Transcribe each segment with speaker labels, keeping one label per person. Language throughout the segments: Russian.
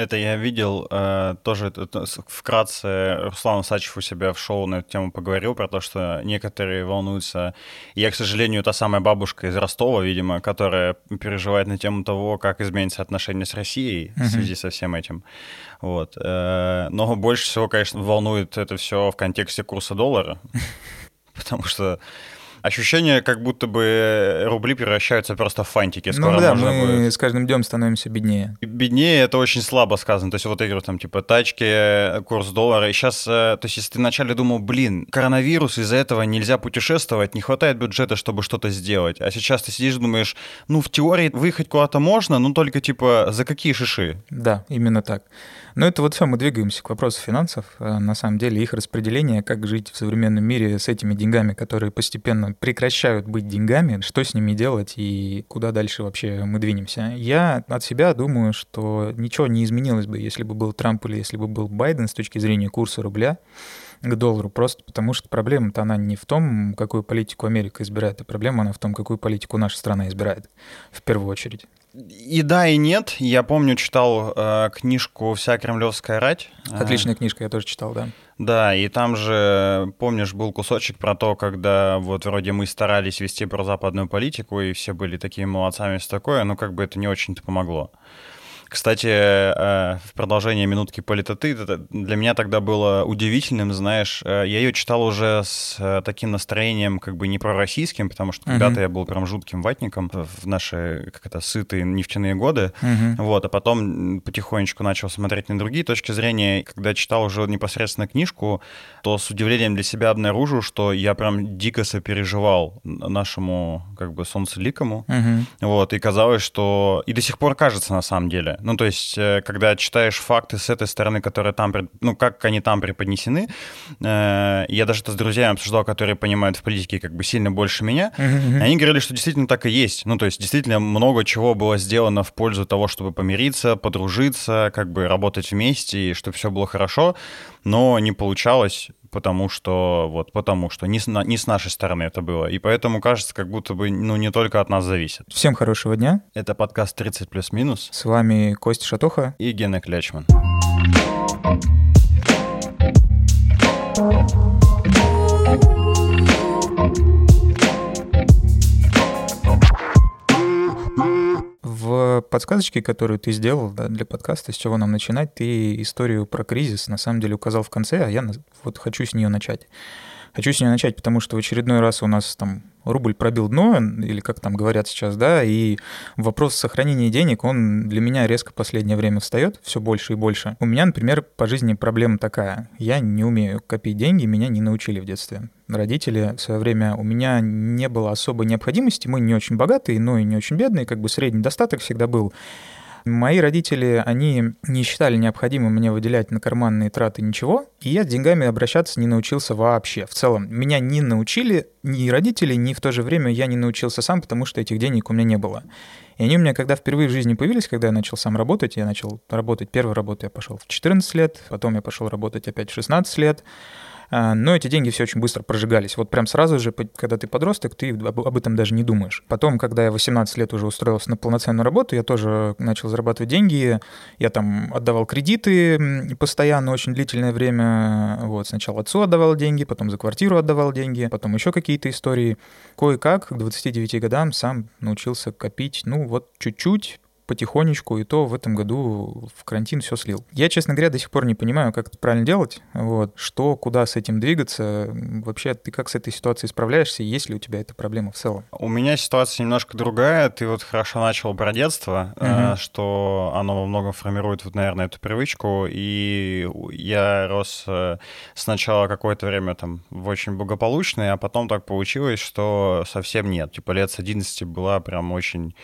Speaker 1: Это я видел, э, тоже это, вкратце Руслан Сачев у себя в шоу на эту тему поговорил про то, что некоторые волнуются. Я, к сожалению, та самая бабушка из Ростова, видимо, которая переживает на тему того, как изменится отношение с Россией в связи со всем этим. Вот. Э, но больше всего, конечно, волнует это все в контексте курса доллара, потому что ощущение, как будто бы рубли превращаются просто в фантики.
Speaker 2: Скоро ну да, мы будет... с каждым днем становимся беднее.
Speaker 1: Беднее — это очень слабо сказано. То есть вот я говорю, там, типа, тачки, курс доллара. И сейчас, э, то есть если ты вначале думал, блин, коронавирус, из-за этого нельзя путешествовать, не хватает бюджета, чтобы что-то сделать. А сейчас ты сидишь думаешь, ну, в теории выехать куда-то можно, но только, типа, за какие шиши?
Speaker 2: Да, именно так. Но это вот все, мы двигаемся к вопросу финансов. Э, на самом деле их распределение, как жить в современном мире с этими деньгами, которые постепенно прекращают быть деньгами, что с ними делать и куда дальше вообще мы двинемся. Я от себя думаю, что ничего не изменилось бы, если бы был Трамп или если бы был Байден с точки зрения курса рубля к доллару, просто потому что проблема-то она не в том, какую политику Америка избирает, а проблема она в том, какую политику наша страна избирает в первую очередь.
Speaker 1: И да, и нет. Я помню, читал э, книжку «Вся кремлевская рать».
Speaker 2: Отличная книжка, я тоже читал, да.
Speaker 1: Да, и там же, помнишь, был кусочек про то, когда вот вроде мы старались вести про западную политику, и все были такими молодцами, все такое, но как бы это не очень-то помогло. Кстати, э, в продолжение минутки политоты, для меня тогда было удивительным, знаешь, э, я ее читал уже с э, таким настроением как бы не пророссийским, потому что когда-то я был прям жутким ватником в наши, как это, сытые нефтяные годы, uh-huh. вот, а потом потихонечку начал смотреть на другие точки зрения. Когда читал уже непосредственно книжку, то с удивлением для себя обнаружил, что я прям дико сопереживал нашему как бы солнцеликому, uh-huh. вот, и казалось, что... И до сих пор кажется на самом деле, ну, то есть, э, когда читаешь факты с этой стороны, которые там, ну, как они там преподнесены, э, я даже это с друзьями обсуждал, которые понимают в политике как бы сильно больше меня, uh-huh. они говорили, что действительно так и есть. Ну, то есть, действительно много чего было сделано в пользу того, чтобы помириться, подружиться, как бы работать вместе, и чтобы все было хорошо, но не получалось потому что вот потому что не с, не с нашей стороны это было. И поэтому кажется, как будто бы ну не только от нас зависит.
Speaker 2: Всем хорошего дня.
Speaker 1: Это подкаст 30 плюс-минус.
Speaker 2: С вами Костя Шатуха
Speaker 1: и Гена Клячман.
Speaker 2: В подсказочке, которую ты сделал да, для подкаста, с чего нам начинать, ты историю про кризис на самом деле указал в конце, а я вот хочу с нее начать. Хочу с нее начать, потому что в очередной раз у нас там рубль пробил дно, или как там говорят сейчас, да, и вопрос сохранения денег, он для меня резко в последнее время встает все больше и больше. У меня, например, по жизни проблема такая. Я не умею копить деньги, меня не научили в детстве. Родители в свое время, у меня не было особой необходимости, мы не очень богатые, но и не очень бедные, как бы средний достаток всегда был. Мои родители, они не считали необходимым мне выделять на карманные траты ничего, и я с деньгами обращаться не научился вообще. В целом, меня не научили ни родители, ни в то же время я не научился сам, потому что этих денег у меня не было. И они у меня, когда впервые в жизни появились, когда я начал сам работать, я начал работать, первую работу я пошел в 14 лет, потом я пошел работать опять в 16 лет, но эти деньги все очень быстро прожигались. Вот прям сразу же, когда ты подросток, ты об этом даже не думаешь. Потом, когда я 18 лет уже устроился на полноценную работу, я тоже начал зарабатывать деньги. Я там отдавал кредиты постоянно, очень длительное время. Вот, сначала отцу отдавал деньги, потом за квартиру отдавал деньги, потом еще какие-то истории. Кое-как к 29 годам сам научился копить, ну вот чуть-чуть, потихонечку, и то в этом году в карантин все слил. Я, честно говоря, до сих пор не понимаю, как это правильно делать, вот, что, куда с этим двигаться. Вообще, ты как с этой ситуацией справляешься, есть ли у тебя эта проблема в целом?
Speaker 1: У меня ситуация немножко другая. Ты вот хорошо начал про детство, угу. что оно во многом формирует, вот, наверное, эту привычку, и я рос э, сначала какое-то время там в очень благополучной, а потом так получилось, что совсем нет. Типа лет с 11 была прям очень,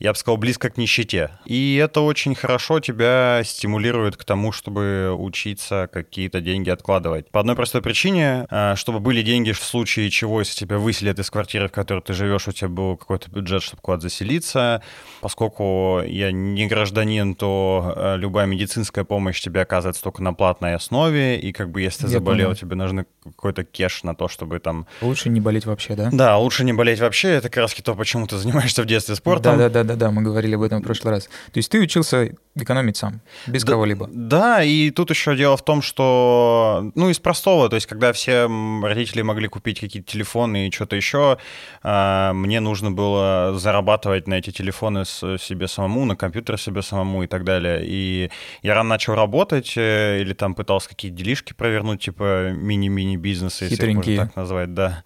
Speaker 1: я бы сказал, близко к нищете университете. И это очень хорошо тебя стимулирует к тому, чтобы учиться какие-то деньги откладывать. По одной простой причине, э, чтобы были деньги в случае чего, если тебя выселят из квартиры, в которой ты живешь, у тебя был какой-то бюджет, чтобы куда-то заселиться. Поскольку я не гражданин, то э, любая медицинская помощь тебе оказывается только на платной основе, и как бы если ты заболел, понял. тебе нужны какой-то кеш на то, чтобы там...
Speaker 2: Лучше не болеть вообще, да?
Speaker 1: Да, лучше не болеть вообще. Это как раз то, почему ты занимаешься в детстве спортом.
Speaker 2: Да-да-да, да, мы говорили об этом в прошлый прошлый раз. То есть ты учился экономить сам, без
Speaker 1: да,
Speaker 2: кого-либо.
Speaker 1: Да, и тут еще дело в том, что, ну, из простого, то есть когда все родители могли купить какие-то телефоны и что-то еще, а, мне нужно было зарабатывать на эти телефоны себе самому, на компьютер себе самому и так далее. И я рано начал работать э, или там пытался какие-то делишки провернуть, типа мини-мини бизнесы, если можно так назвать, да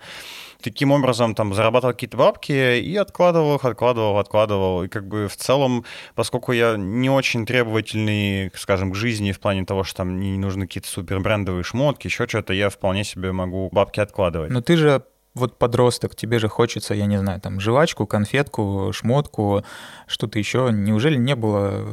Speaker 1: таким образом там зарабатывал какие-то бабки и откладывал их, откладывал, откладывал. И как бы в целом, поскольку я не очень требовательный, скажем, к жизни в плане того, что там не нужны какие-то супер брендовые шмотки, еще что-то, я вполне себе могу бабки откладывать.
Speaker 2: Но ты же вот подросток, тебе же хочется, я не знаю, там, жвачку, конфетку, шмотку, что-то еще. Неужели не было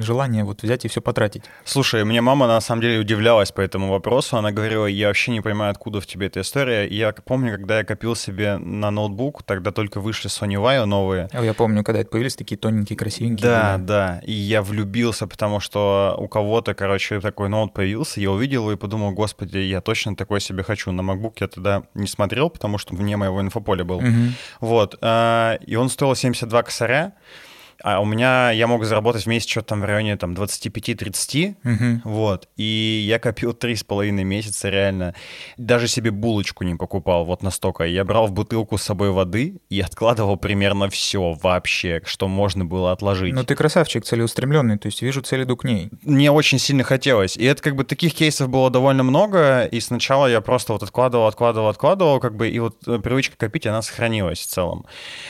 Speaker 2: желания вот взять и все потратить?
Speaker 1: Слушай, мне мама на самом деле удивлялась по этому вопросу. Она говорила, я вообще не понимаю, откуда в тебе эта история. И я помню, когда я копил себе на ноутбук, тогда только вышли Sony Vaio новые.
Speaker 2: А я помню, когда это появились такие тоненькие, красивенькие.
Speaker 1: Да, были. да. И я влюбился, потому что у кого-то, короче, такой ноут появился, я увидел его и подумал, господи, я точно такой себе хочу. На MacBook я тогда не смотрел, потому что вне моего инфополя был. Угу. Вот. Э, и он стоил 72 косаря. А у меня я мог заработать в месяц что-то там в районе там 25-30, угу. вот. И я копил три с половиной месяца реально. Даже себе булочку не покупал, вот настолько. Я брал в бутылку с собой воды и откладывал примерно все вообще, что можно было отложить.
Speaker 2: Ну ты красавчик целеустремленный, то есть вижу цель, иду к ней.
Speaker 1: Мне очень сильно хотелось. И это как бы таких кейсов было довольно много, и сначала я просто вот откладывал, откладывал, откладывал, как бы, и вот э, привычка копить, она сохранилась в целом.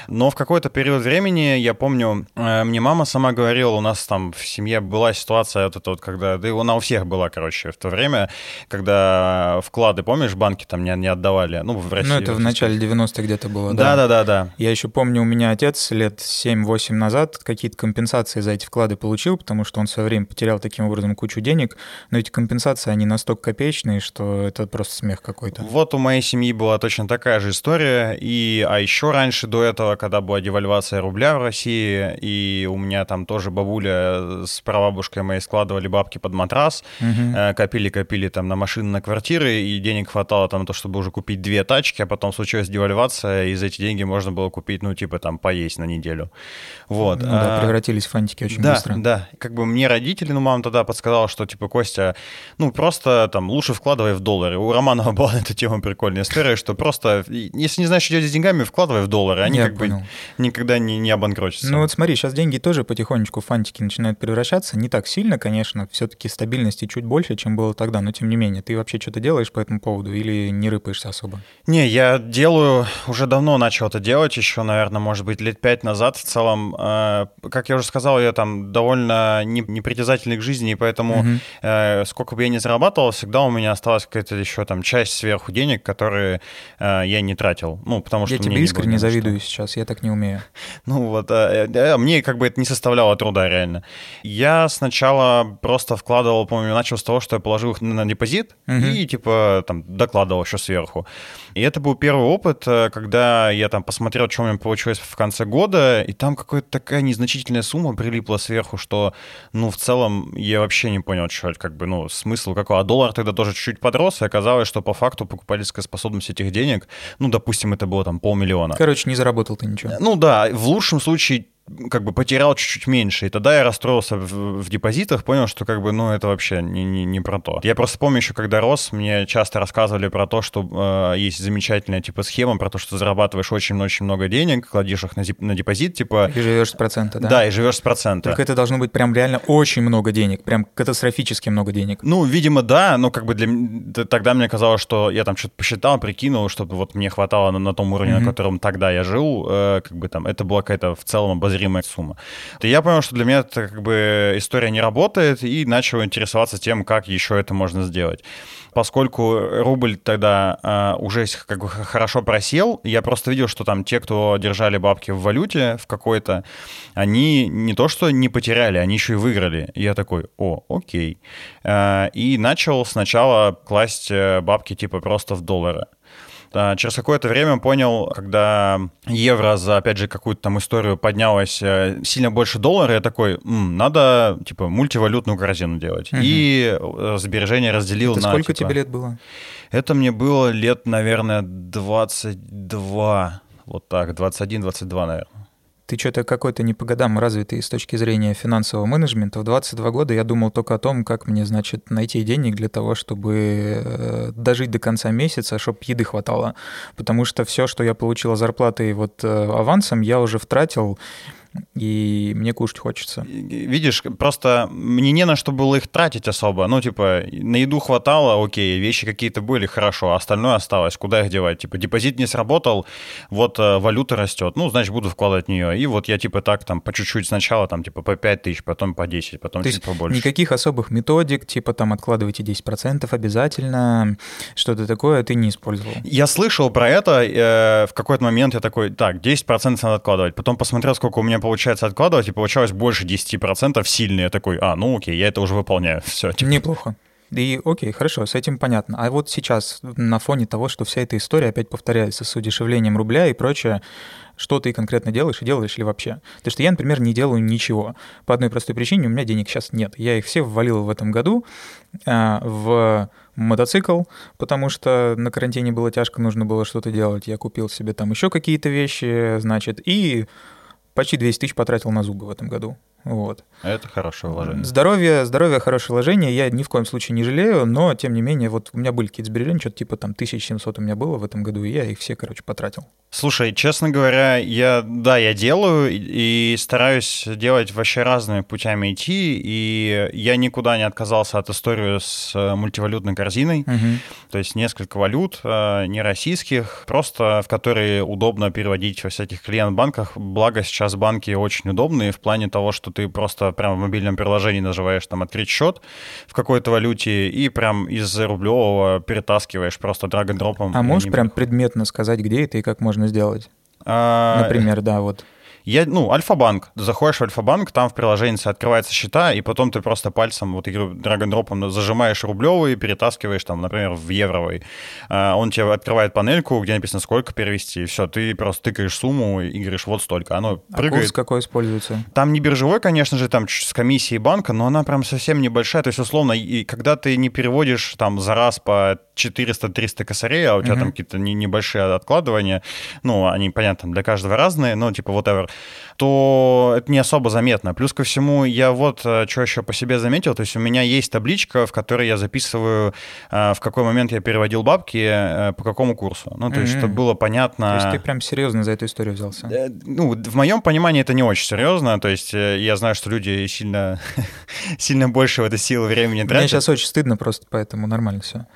Speaker 1: Но в какой-то период времени, я помню, мне мама сама говорила, у нас там в семье была ситуация вот эта вот, когда, да и она у всех была, короче, в то время, когда вклады, помнишь, банки там не, не отдавали, ну, в России.
Speaker 2: Ну, это в начале 90-х где-то было,
Speaker 1: да? Да, да, да,
Speaker 2: Я еще помню, у меня отец лет 7-8 назад какие-то компенсации за эти вклады получил, потому что он в свое время потерял таким образом кучу денег, но эти компенсации, они настолько копеечные, что это просто смех какой-то.
Speaker 1: Вот у моей семьи была точно такая же история, и, а еще раньше до этого, когда была девальвация рубля в России, и и у меня там тоже бабуля с прабабушкой моей складывали бабки под матрас, угу. копили-копили там на машины, на квартиры, и денег хватало там на то, чтобы уже купить две тачки, а потом случилась девальвация, и за эти деньги можно было купить, ну, типа там поесть на неделю. Вот.
Speaker 2: Ну, да, а, превратились в фантики очень
Speaker 1: да,
Speaker 2: быстро.
Speaker 1: Да, как бы мне родители, ну, мама тогда подсказала, что, типа, Костя, ну, просто там лучше вкладывай в доллары. У Романова была на эту тему прикольная история, что просто, если не знаешь, что делать с деньгами, вкладывай в доллары, они Я как понял. бы никогда не, не обанкротятся.
Speaker 2: Ну, вот смотри, сейчас деньги тоже потихонечку в фантики начинают превращаться. Не так сильно, конечно, все-таки стабильности чуть больше, чем было тогда, но тем не менее. Ты вообще что-то делаешь по этому поводу или не рыпаешься особо?
Speaker 1: Не, я делаю, уже давно начал это делать, еще, наверное, может быть, лет пять назад. В целом, э, как я уже сказал, я там довольно не, непритязательный к жизни, и поэтому угу. э, сколько бы я ни зарабатывал, всегда у меня осталась какая-то еще там часть сверху денег, которые э, я не тратил. Ну, потому что
Speaker 2: я тебе искренне завидую что... сейчас, я так не умею.
Speaker 1: Ну вот, э, э, мне как бы это не составляло труда реально. Я сначала просто вкладывал, помню, начал с того, что я положил их на депозит угу. и типа там докладывал еще сверху. И это был первый опыт, э, когда я там посмотрел, что у меня получилось в конце года, и там какая-то такая незначительная сумма прилипла сверху, что, ну, в целом я вообще не понял, что как бы, ну, смысл какой. А доллар тогда тоже чуть-чуть подрос, и оказалось, что по факту покупательская способность этих денег, ну, допустим, это было там полмиллиона.
Speaker 2: Короче, не заработал ты ничего.
Speaker 1: Ну да, в лучшем случае как бы потерял чуть-чуть меньше. И тогда я расстроился в, в депозитах, понял, что как бы, ну, это вообще не, не, не про то. Я просто помню еще, когда рос, мне часто рассказывали про то, что э, есть замечательная, типа, схема про то, что зарабатываешь очень-очень много денег, кладешь их на, на депозит, типа...
Speaker 2: И живешь с процента, да?
Speaker 1: Да, и живешь с процента.
Speaker 2: Только это должно быть прям реально очень много денег, прям катастрофически много денег.
Speaker 1: Ну, видимо, да, но как бы для... тогда мне казалось, что я там что-то посчитал, прикинул, чтобы вот мне хватало на, на том уровне, mm-hmm. на котором тогда я жил, э, как бы там, это была какая-то в целом обозримая обозримая сумма. И я понял, что для меня это как бы история не работает, и начал интересоваться тем, как еще это можно сделать. Поскольку рубль тогда э, уже как бы хорошо просел, я просто видел, что там те, кто держали бабки в валюте в какой-то, они не то что не потеряли, они еще и выиграли. И я такой, о, окей. Э, и начал сначала класть э, бабки типа просто в доллары. А, через какое-то время понял, когда евро за, опять же, какую-то там историю поднялось э, сильно больше доллара, я такой, М, надо, типа, мультивалютную корзину делать. Угу. И э, сбережения разделил
Speaker 2: Это
Speaker 1: на...
Speaker 2: сколько
Speaker 1: типа,
Speaker 2: тебе лет было?
Speaker 1: Это мне было лет, наверное, 22, вот так, 21-22, наверное.
Speaker 2: Ты что-то какой-то не по годам развитый с точки зрения финансового менеджмента. В 22 года я думал только о том, как мне, значит, найти денег для того, чтобы э, дожить до конца месяца, чтобы еды хватало. Потому что все, что я получила зарплатой вот э, авансом, я уже втратил и мне кушать хочется.
Speaker 1: Видишь, просто мне не на что было их тратить особо. Ну, типа, на еду хватало, окей, вещи какие-то были, хорошо, а остальное осталось. Куда их девать? Типа, депозит не сработал, вот э, валюта растет, ну, значит, буду вкладывать в нее. И вот я, типа, так, там, по чуть-чуть сначала, там, типа, по 5 тысяч, потом по 10, потом
Speaker 2: То
Speaker 1: чуть побольше.
Speaker 2: никаких особых методик, типа, там, откладывайте 10% обязательно, что-то такое ты не использовал?
Speaker 1: Я слышал про это, э, в какой-то момент я такой, так, 10% надо откладывать. Потом посмотрел, сколько у меня получается откладывать, и получалось больше 10% сильные. Я такой, а, ну окей, я это уже выполняю. Все.
Speaker 2: Типа. Неплохо. И окей, хорошо, с этим понятно. А вот сейчас на фоне того, что вся эта история опять повторяется с удешевлением рубля и прочее, что ты конкретно делаешь и делаешь ли вообще? Потому что я, например, не делаю ничего. По одной простой причине, у меня денег сейчас нет. Я их все ввалил в этом году а, в мотоцикл, потому что на карантине было тяжко, нужно было что-то делать. Я купил себе там еще какие-то вещи, значит, и почти 200 тысяч потратил на зубы в этом году. Вот.
Speaker 1: Это хорошее вложение.
Speaker 2: Здоровье, здоровье, хорошее вложение. Я ни в коем случае не жалею, но, тем не менее, вот у меня были какие-то сбережения, что-то типа там 1700 у меня было в этом году, и я их все, короче, потратил.
Speaker 1: Слушай, честно говоря, я, да, я делаю и, стараюсь делать вообще разными путями идти, и я никуда не отказался от истории с э, мультивалютной корзиной, угу. то есть несколько валют, э, не российских, просто в которые удобно переводить во всяких клиент-банках, благо сейчас банки очень удобные в плане того, что что ты просто прямо в мобильном приложении нажимаешь там «открыть счет» в какой-то валюте и прям из рублевого перетаскиваешь просто драг-н-дропом.
Speaker 2: А можешь прям предметно сказать, где это и как можно сделать? А... Например, да, вот.
Speaker 1: Я, ну, Альфа-банк. Заходишь в Альфа-банк, там в приложении открывается счета, и потом ты просто пальцем, вот драг-н-дропом зажимаешь рублевый, перетаскиваешь там, например, в евровый. А, он тебе открывает панельку, где написано, сколько перевести, и все, ты просто тыкаешь сумму и говоришь, вот столько. Оно
Speaker 2: а
Speaker 1: прыгает.
Speaker 2: курс какой используется?
Speaker 1: Там не биржевой, конечно же, там с комиссией банка, но она прям совсем небольшая. То есть, условно, и когда ты не переводишь там за раз по 400-300 косарей, а у тебя uh-huh. там какие-то небольшие откладывания, ну, они, понятно, для каждого разные, но типа whatever, то это не особо заметно. Плюс ко всему, я вот э, что еще по себе заметил, то есть у меня есть табличка, в которой я записываю, э, в какой момент я переводил бабки, э, по какому курсу. Ну, то mm-hmm. есть, чтобы было понятно...
Speaker 2: То есть ты прям серьезно за эту историю взялся?
Speaker 1: Ну, в моем понимании это не очень серьезно, то есть я знаю, что люди сильно, сильно больше в это силы времени тратят.
Speaker 2: Мне сейчас очень стыдно просто, поэтому нормально все.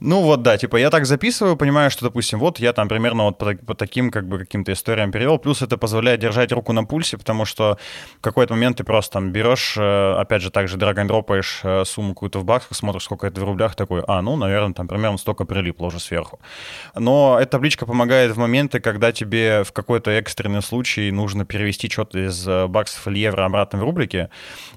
Speaker 1: Ну вот, да, типа я так записываю, понимаю, что, допустим, вот я там примерно вот по, по таким как бы каким-то историям перевел, плюс это позволяет держать руку на пульсе, потому что в какой-то момент ты просто там берешь, э, опять же, также драгондропаешь э, сумму какую-то в баксах, смотришь, сколько это в рублях, такой, а, ну, наверное, там примерно столько прилипло уже сверху. Но эта табличка помогает в моменты, когда тебе в какой-то экстренный случай нужно перевести что-то из э, баксов или евро обратно в рублики.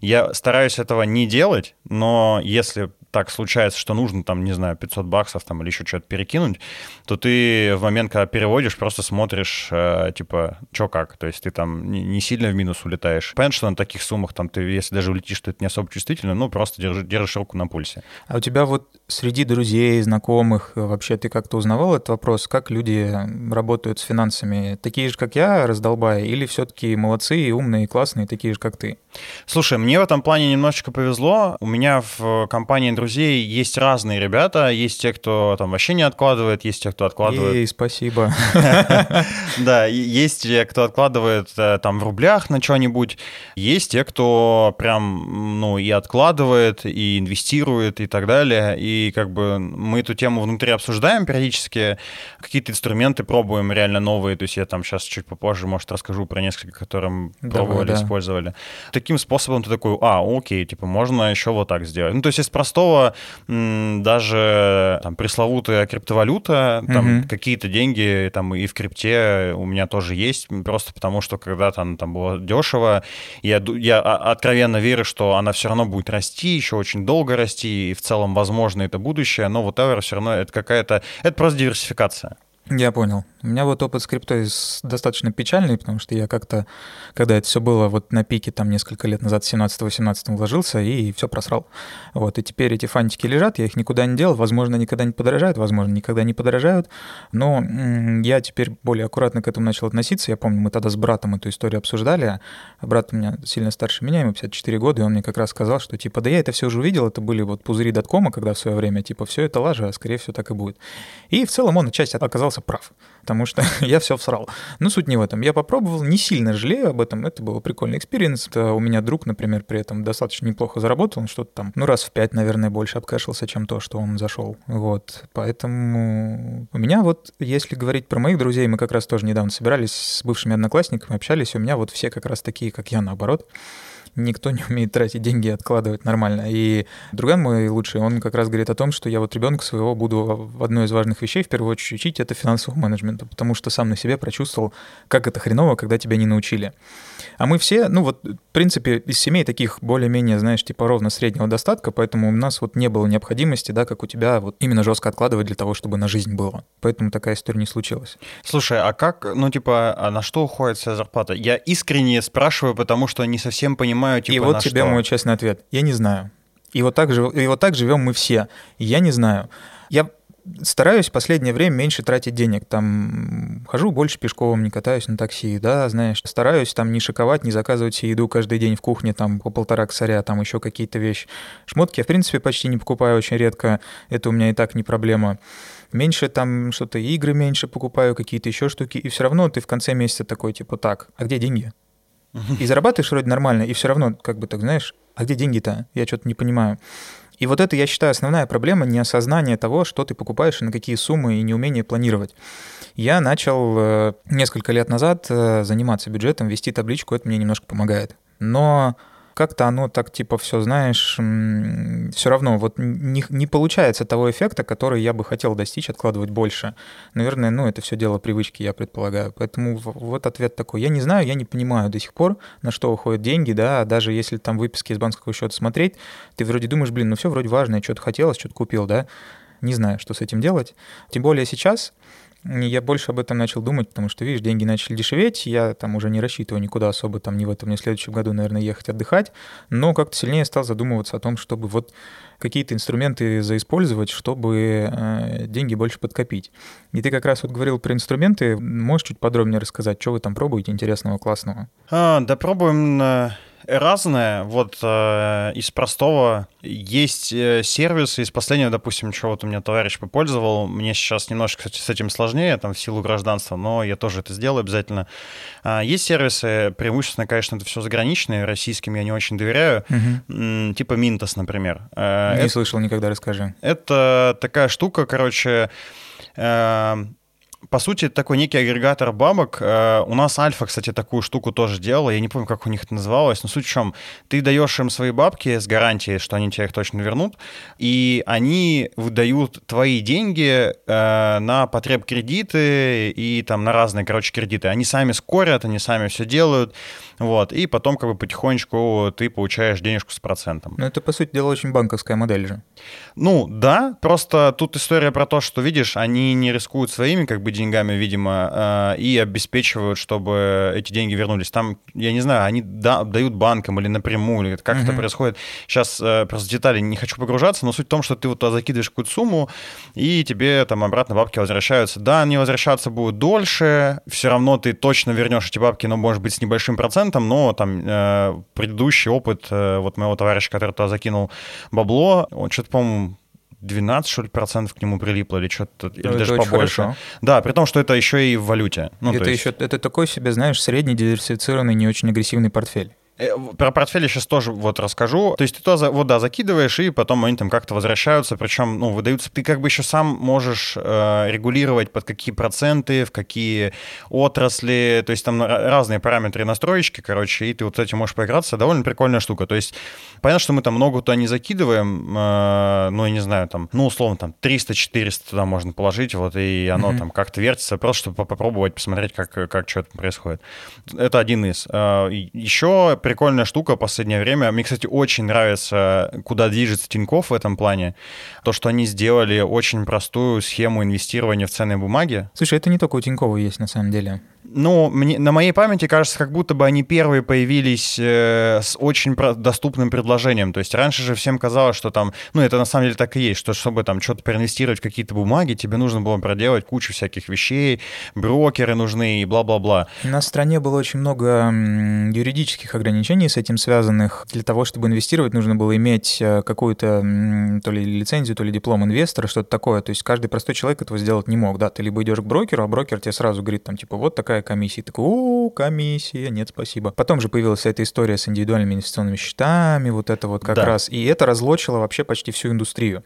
Speaker 1: Я стараюсь этого не делать, но если так случается, что нужно там, не знаю, 500 баксов там или еще что-то перекинуть, то ты в момент, когда переводишь, просто смотришь, э, типа, что как, то есть ты там не, сильно в минус улетаешь. Понятно, что на таких суммах там ты, если даже улетишь, то это не особо чувствительно, ну, просто держишь, держишь руку на пульсе.
Speaker 2: А у тебя вот среди друзей, знакомых, э, вообще ты как-то узнавал этот вопрос, как люди работают с финансами? Такие же, как я, раздолбая, или все-таки молодцы, умные, классные, такие же, как ты?
Speaker 1: Слушай, мне в этом плане немножечко повезло. У меня в компании друзей есть разные ребята. Есть те, кто там вообще не откладывает, есть те, кто откладывает...
Speaker 2: Ей, спасибо.
Speaker 1: Да, есть те, кто откладывает э, там в рублях на что-нибудь. Есть те, кто прям, ну, и откладывает, и инвестирует, и так далее. И как бы мы эту тему внутри обсуждаем периодически. Какие-то инструменты пробуем реально новые. То есть я там сейчас чуть попозже, может, расскажу про несколько, которые пробовали, использовали. Таким способом ты такой, а, окей, типа, можно еще вот так сделать. Ну, то есть из простого даже там пресловутая криптовалюта, там угу. какие-то деньги там и в крипте у меня тоже есть, просто потому что когда-то она там была дешево, я, я откровенно верю, что она все равно будет расти, еще очень долго расти, и в целом, возможно, это будущее, но вот whatever, все равно это какая-то, это просто диверсификация.
Speaker 2: Я понял. У меня вот опыт с криптой достаточно печальный, потому что я как-то, когда это все было вот на пике, там несколько лет назад, 17-18 вложился и все просрал. Вот, и теперь эти фантики лежат, я их никуда не делал, возможно, никогда не подорожают, возможно, никогда не подорожают, но я теперь более аккуратно к этому начал относиться. Я помню, мы тогда с братом эту историю обсуждали, брат у меня сильно старше меня, ему 54 года, и он мне как раз сказал, что типа, да я это все уже увидел, это были вот пузыри доткома, когда в свое время, типа, все это лажа, а скорее всего так и будет. И в целом он отчасти оказался прав потому что я все всрал. Но суть не в этом. Я попробовал, не сильно жалею об этом, это был прикольный experience. У меня друг, например, при этом достаточно неплохо заработал, он что-то там, ну, раз в пять, наверное, больше обкашился, чем то, что он зашел. Вот, поэтому у меня вот, если говорить про моих друзей, мы как раз тоже недавно собирались с бывшими одноклассниками, общались, у меня вот все как раз такие, как я, наоборот никто не умеет тратить деньги и откладывать нормально. И друган мой лучший, он как раз говорит о том, что я вот ребенка своего буду в одной из важных вещей в первую очередь учить, это финансового менеджмента, потому что сам на себе прочувствовал, как это хреново, когда тебя не научили. А мы все, ну вот, в принципе, из семей таких более-менее, знаешь, типа ровно среднего достатка, поэтому у нас вот не было необходимости, да, как у тебя, вот именно жестко откладывать для того, чтобы на жизнь было. Поэтому такая история не случилась.
Speaker 1: Слушай, а как, ну типа, а на что уходит вся зарплата? Я искренне спрашиваю, потому что не совсем понимаю, типа,
Speaker 2: И вот тебе
Speaker 1: что.
Speaker 2: мой честный ответ. Я не знаю. И вот так, и вот так живем мы все. Я не знаю. Я стараюсь в последнее время меньше тратить денег. Там хожу больше пешком, не катаюсь на такси, да, знаешь. Стараюсь там не шиковать, не заказывать себе еду каждый день в кухне, там по полтора косаря, там еще какие-то вещи. Шмотки я, в принципе, почти не покупаю очень редко. Это у меня и так не проблема. Меньше там что-то, игры меньше покупаю, какие-то еще штуки. И все равно ты в конце месяца такой, типа, так, а где деньги? И зарабатываешь вроде нормально, и все равно, как бы так, знаешь, а где деньги-то? Я что-то не понимаю. И вот это, я считаю, основная проблема неосознание того, что ты покупаешь и на какие суммы, и неумение планировать. Я начал э, несколько лет назад э, заниматься бюджетом, вести табличку, это мне немножко помогает. Но как-то оно так типа все, знаешь, все равно вот не, не получается того эффекта, который я бы хотел достичь, откладывать больше. Наверное, ну, это все дело привычки, я предполагаю. Поэтому вот ответ такой. Я не знаю, я не понимаю до сих пор, на что уходят деньги, да, даже если там выписки из банковского счета смотреть, ты вроде думаешь, блин, ну все вроде важное, что-то хотелось, что-то купил, да, не знаю, что с этим делать. Тем более сейчас я больше об этом начал думать, потому что, видишь, деньги начали дешеветь, я там уже не рассчитываю никуда особо, там, ни в этом, ни в следующем году, наверное, ехать отдыхать, но как-то сильнее стал задумываться о том, чтобы вот какие-то инструменты заиспользовать, чтобы э, деньги больше подкопить. И ты как раз вот говорил про инструменты, можешь чуть подробнее рассказать, что вы там пробуете интересного, классного?
Speaker 1: А, да пробуем разное. Вот э, из простого есть э, сервисы, из последнего, допустим, чего вот у меня товарищ попользовал. Мне сейчас немножко, кстати, с этим сложнее, там, в силу гражданства, но я тоже это сделаю обязательно. А, есть сервисы, преимущественно, конечно, это все заграничные, российским я не очень доверяю, угу. типа Минтос, например.
Speaker 2: Э, не это, слышал никогда, расскажи.
Speaker 1: Это такая штука, короче, э, по сути, такой некий агрегатор бабок. Э, у нас Альфа, кстати, такую штуку тоже делала. Я не помню, как у них это называлось, но суть в чем. Ты даешь им свои бабки с гарантией, что они тебе их точно вернут, и они выдают твои деньги э, на потреб кредиты и там на разные, короче, кредиты. Они сами скорят, они сами все делают. Вот, и потом как бы потихонечку ты получаешь денежку с процентом.
Speaker 2: Ну, это, по сути дела, очень банковская модель же.
Speaker 1: Ну, да, просто тут история про то, что, видишь, они не рискуют своими как бы деньгами, видимо, э, и обеспечивают, чтобы эти деньги вернулись. Там, я не знаю, они да, дают банкам или напрямую, или как uh-huh. это происходит. Сейчас э, просто детали не хочу погружаться, но суть в том, что ты вот туда закидываешь какую-то сумму, и тебе там обратно бабки возвращаются. Да, они возвращаться будут дольше, все равно ты точно вернешь эти бабки, но, может быть, с небольшим процентом, но там э, предыдущий опыт э, вот моего товарища, который туда закинул бабло, он что-то, по-моему, 12, что ли, процентов к нему прилипло, или что-то, или
Speaker 2: это
Speaker 1: даже побольше.
Speaker 2: Хорошо.
Speaker 1: Да, при том, что это еще и в валюте.
Speaker 2: Ну, это есть... еще, это такой себе, знаешь, средний диверсифицированный, не очень агрессивный портфель.
Speaker 1: Э, про портфель я сейчас тоже вот расскажу. То есть ты туда вот, да, закидываешь, и потом они там как-то возвращаются, причем, ну, выдаются. Ты как бы еще сам можешь э, регулировать, под какие проценты, в какие отрасли, то есть там разные параметры настроечки, короче, и ты вот с этим можешь поиграться. Довольно прикольная штука. То есть понятно, что мы там много туда не закидываем, э, ну, я не знаю, там, ну, условно, там 300-400 туда можно положить, вот, и оно mm-hmm. там как-то вертится, просто чтобы попробовать посмотреть, как, как что-то происходит. Это один из. Э, еще прикольная штука в последнее время. Мне, кстати, очень нравится, куда движется Тинькофф в этом плане. То, что они сделали очень простую схему инвестирования в ценные бумаги.
Speaker 2: Слушай, это не только у Тинькова есть на самом деле.
Speaker 1: Ну, мне, на моей памяти кажется, как будто бы они первые появились э, с очень про- доступным предложением. То есть раньше же всем казалось, что там, ну, это на самом деле так и есть, что чтобы там что-то проинвестировать в какие-то бумаги, тебе нужно было проделать кучу всяких вещей, брокеры нужны и бла-бла-бла.
Speaker 2: В стране было очень много юридических ограничений с этим связанных. Для того, чтобы инвестировать, нужно было иметь э, какую-то то ли лицензию, то ли диплом инвестора, что-то такое. То есть каждый простой человек этого сделать не мог, да. Ты либо идешь к брокеру, а брокер тебе сразу говорит, там, типа, вот такая комиссия. Такой, о, комиссия, нет, спасибо. Потом же появилась эта история с индивидуальными инвестиционными счетами, вот это вот как да. раз. И это разлочило вообще почти всю индустрию.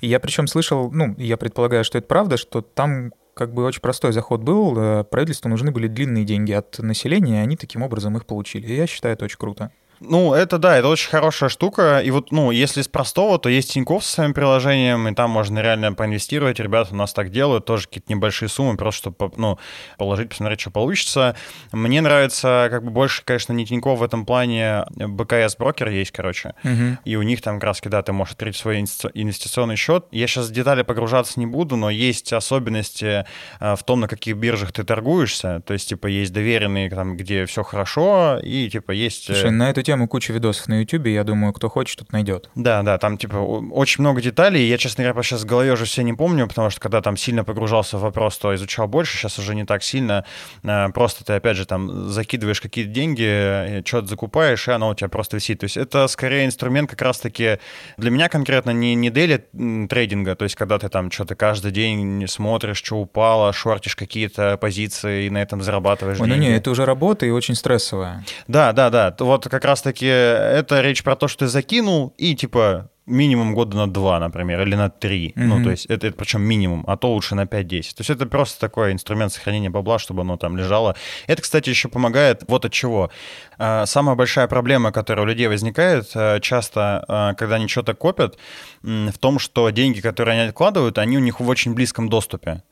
Speaker 2: И я причем слышал, ну, я предполагаю, что это правда, что там как бы очень простой заход был. Э, правительству нужны были длинные деньги от населения, и они таким образом их получили. И я считаю, это очень круто.
Speaker 1: Ну, это да, это очень хорошая штука. И вот, ну, если с простого, то есть Тинькофф со своим приложением, и там можно реально поинвестировать. Ребята у нас так делают, тоже какие-то небольшие суммы, просто чтобы, ну, положить, посмотреть, что получится. Мне нравится, как бы больше, конечно, не Тинькофф в этом плане, БКС брокер есть, короче. Угу. И у них там как раз, да, ты можешь открыть свой инвестиционный счет. Я сейчас в детали погружаться не буду, но есть особенности э, в том, на каких биржах ты торгуешься. То есть, типа, есть доверенные, там, где все хорошо, и, типа, есть...
Speaker 2: Слушай, на эту тему тему куча видосов на YouTube, я думаю, кто хочет, тот найдет.
Speaker 1: Да, да, там типа очень много деталей. Я, честно говоря, сейчас в голове уже все не помню, потому что когда там сильно погружался в вопрос, то изучал больше, сейчас уже не так сильно. Э, просто ты, опять же, там закидываешь какие-то деньги, э, что-то закупаешь, и оно у тебя просто висит. То есть это скорее инструмент как раз-таки для меня конкретно не, не дели трейдинга, то есть когда ты там что-то каждый день смотришь, что упало, шортишь какие-то позиции и на этом зарабатываешь Ой,
Speaker 2: деньги.
Speaker 1: Ну
Speaker 2: не, это уже работа и очень стрессовая.
Speaker 1: Да, да, да. Вот как раз раз-таки это речь про то, что ты закинул и типа минимум года на два, например, или на три. Mm-hmm. Ну, то есть это, это причем минимум, а то лучше на 5-10. То есть это просто такой инструмент сохранения бабла, чтобы оно там лежало. Это, кстати, еще помогает вот от чего. А, самая большая проблема, которая у людей возникает э, часто, э, когда они что-то копят, в том, что деньги, которые они откладывают, они у них в очень близком доступе.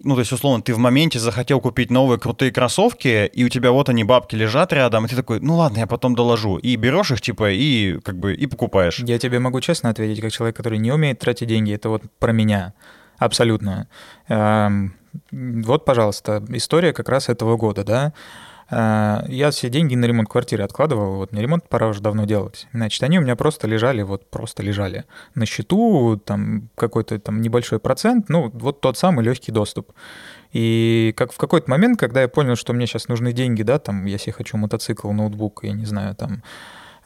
Speaker 1: Ну, то есть, условно, ты в моменте захотел купить новые крутые кроссовки, и у тебя вот они, бабки, лежат рядом, и ты такой, ну ладно, я потом доложу. И берешь их, типа, и как бы, и покупаешь.
Speaker 2: Я тебе могу честно ответить, как человек, который не умеет тратить деньги, это вот про меня. Абсолютно. Эм, вот, пожалуйста, история как раз этого года, да. Э, я все деньги на ремонт квартиры откладывал, вот мне ремонт пора уже давно делать. Значит, они у меня просто лежали, вот просто лежали на счету, там какой-то там небольшой процент, ну вот тот самый легкий доступ. И как в какой-то момент, когда я понял, что мне сейчас нужны деньги, да, там, я хочу мотоцикл, ноутбук, я не знаю, там,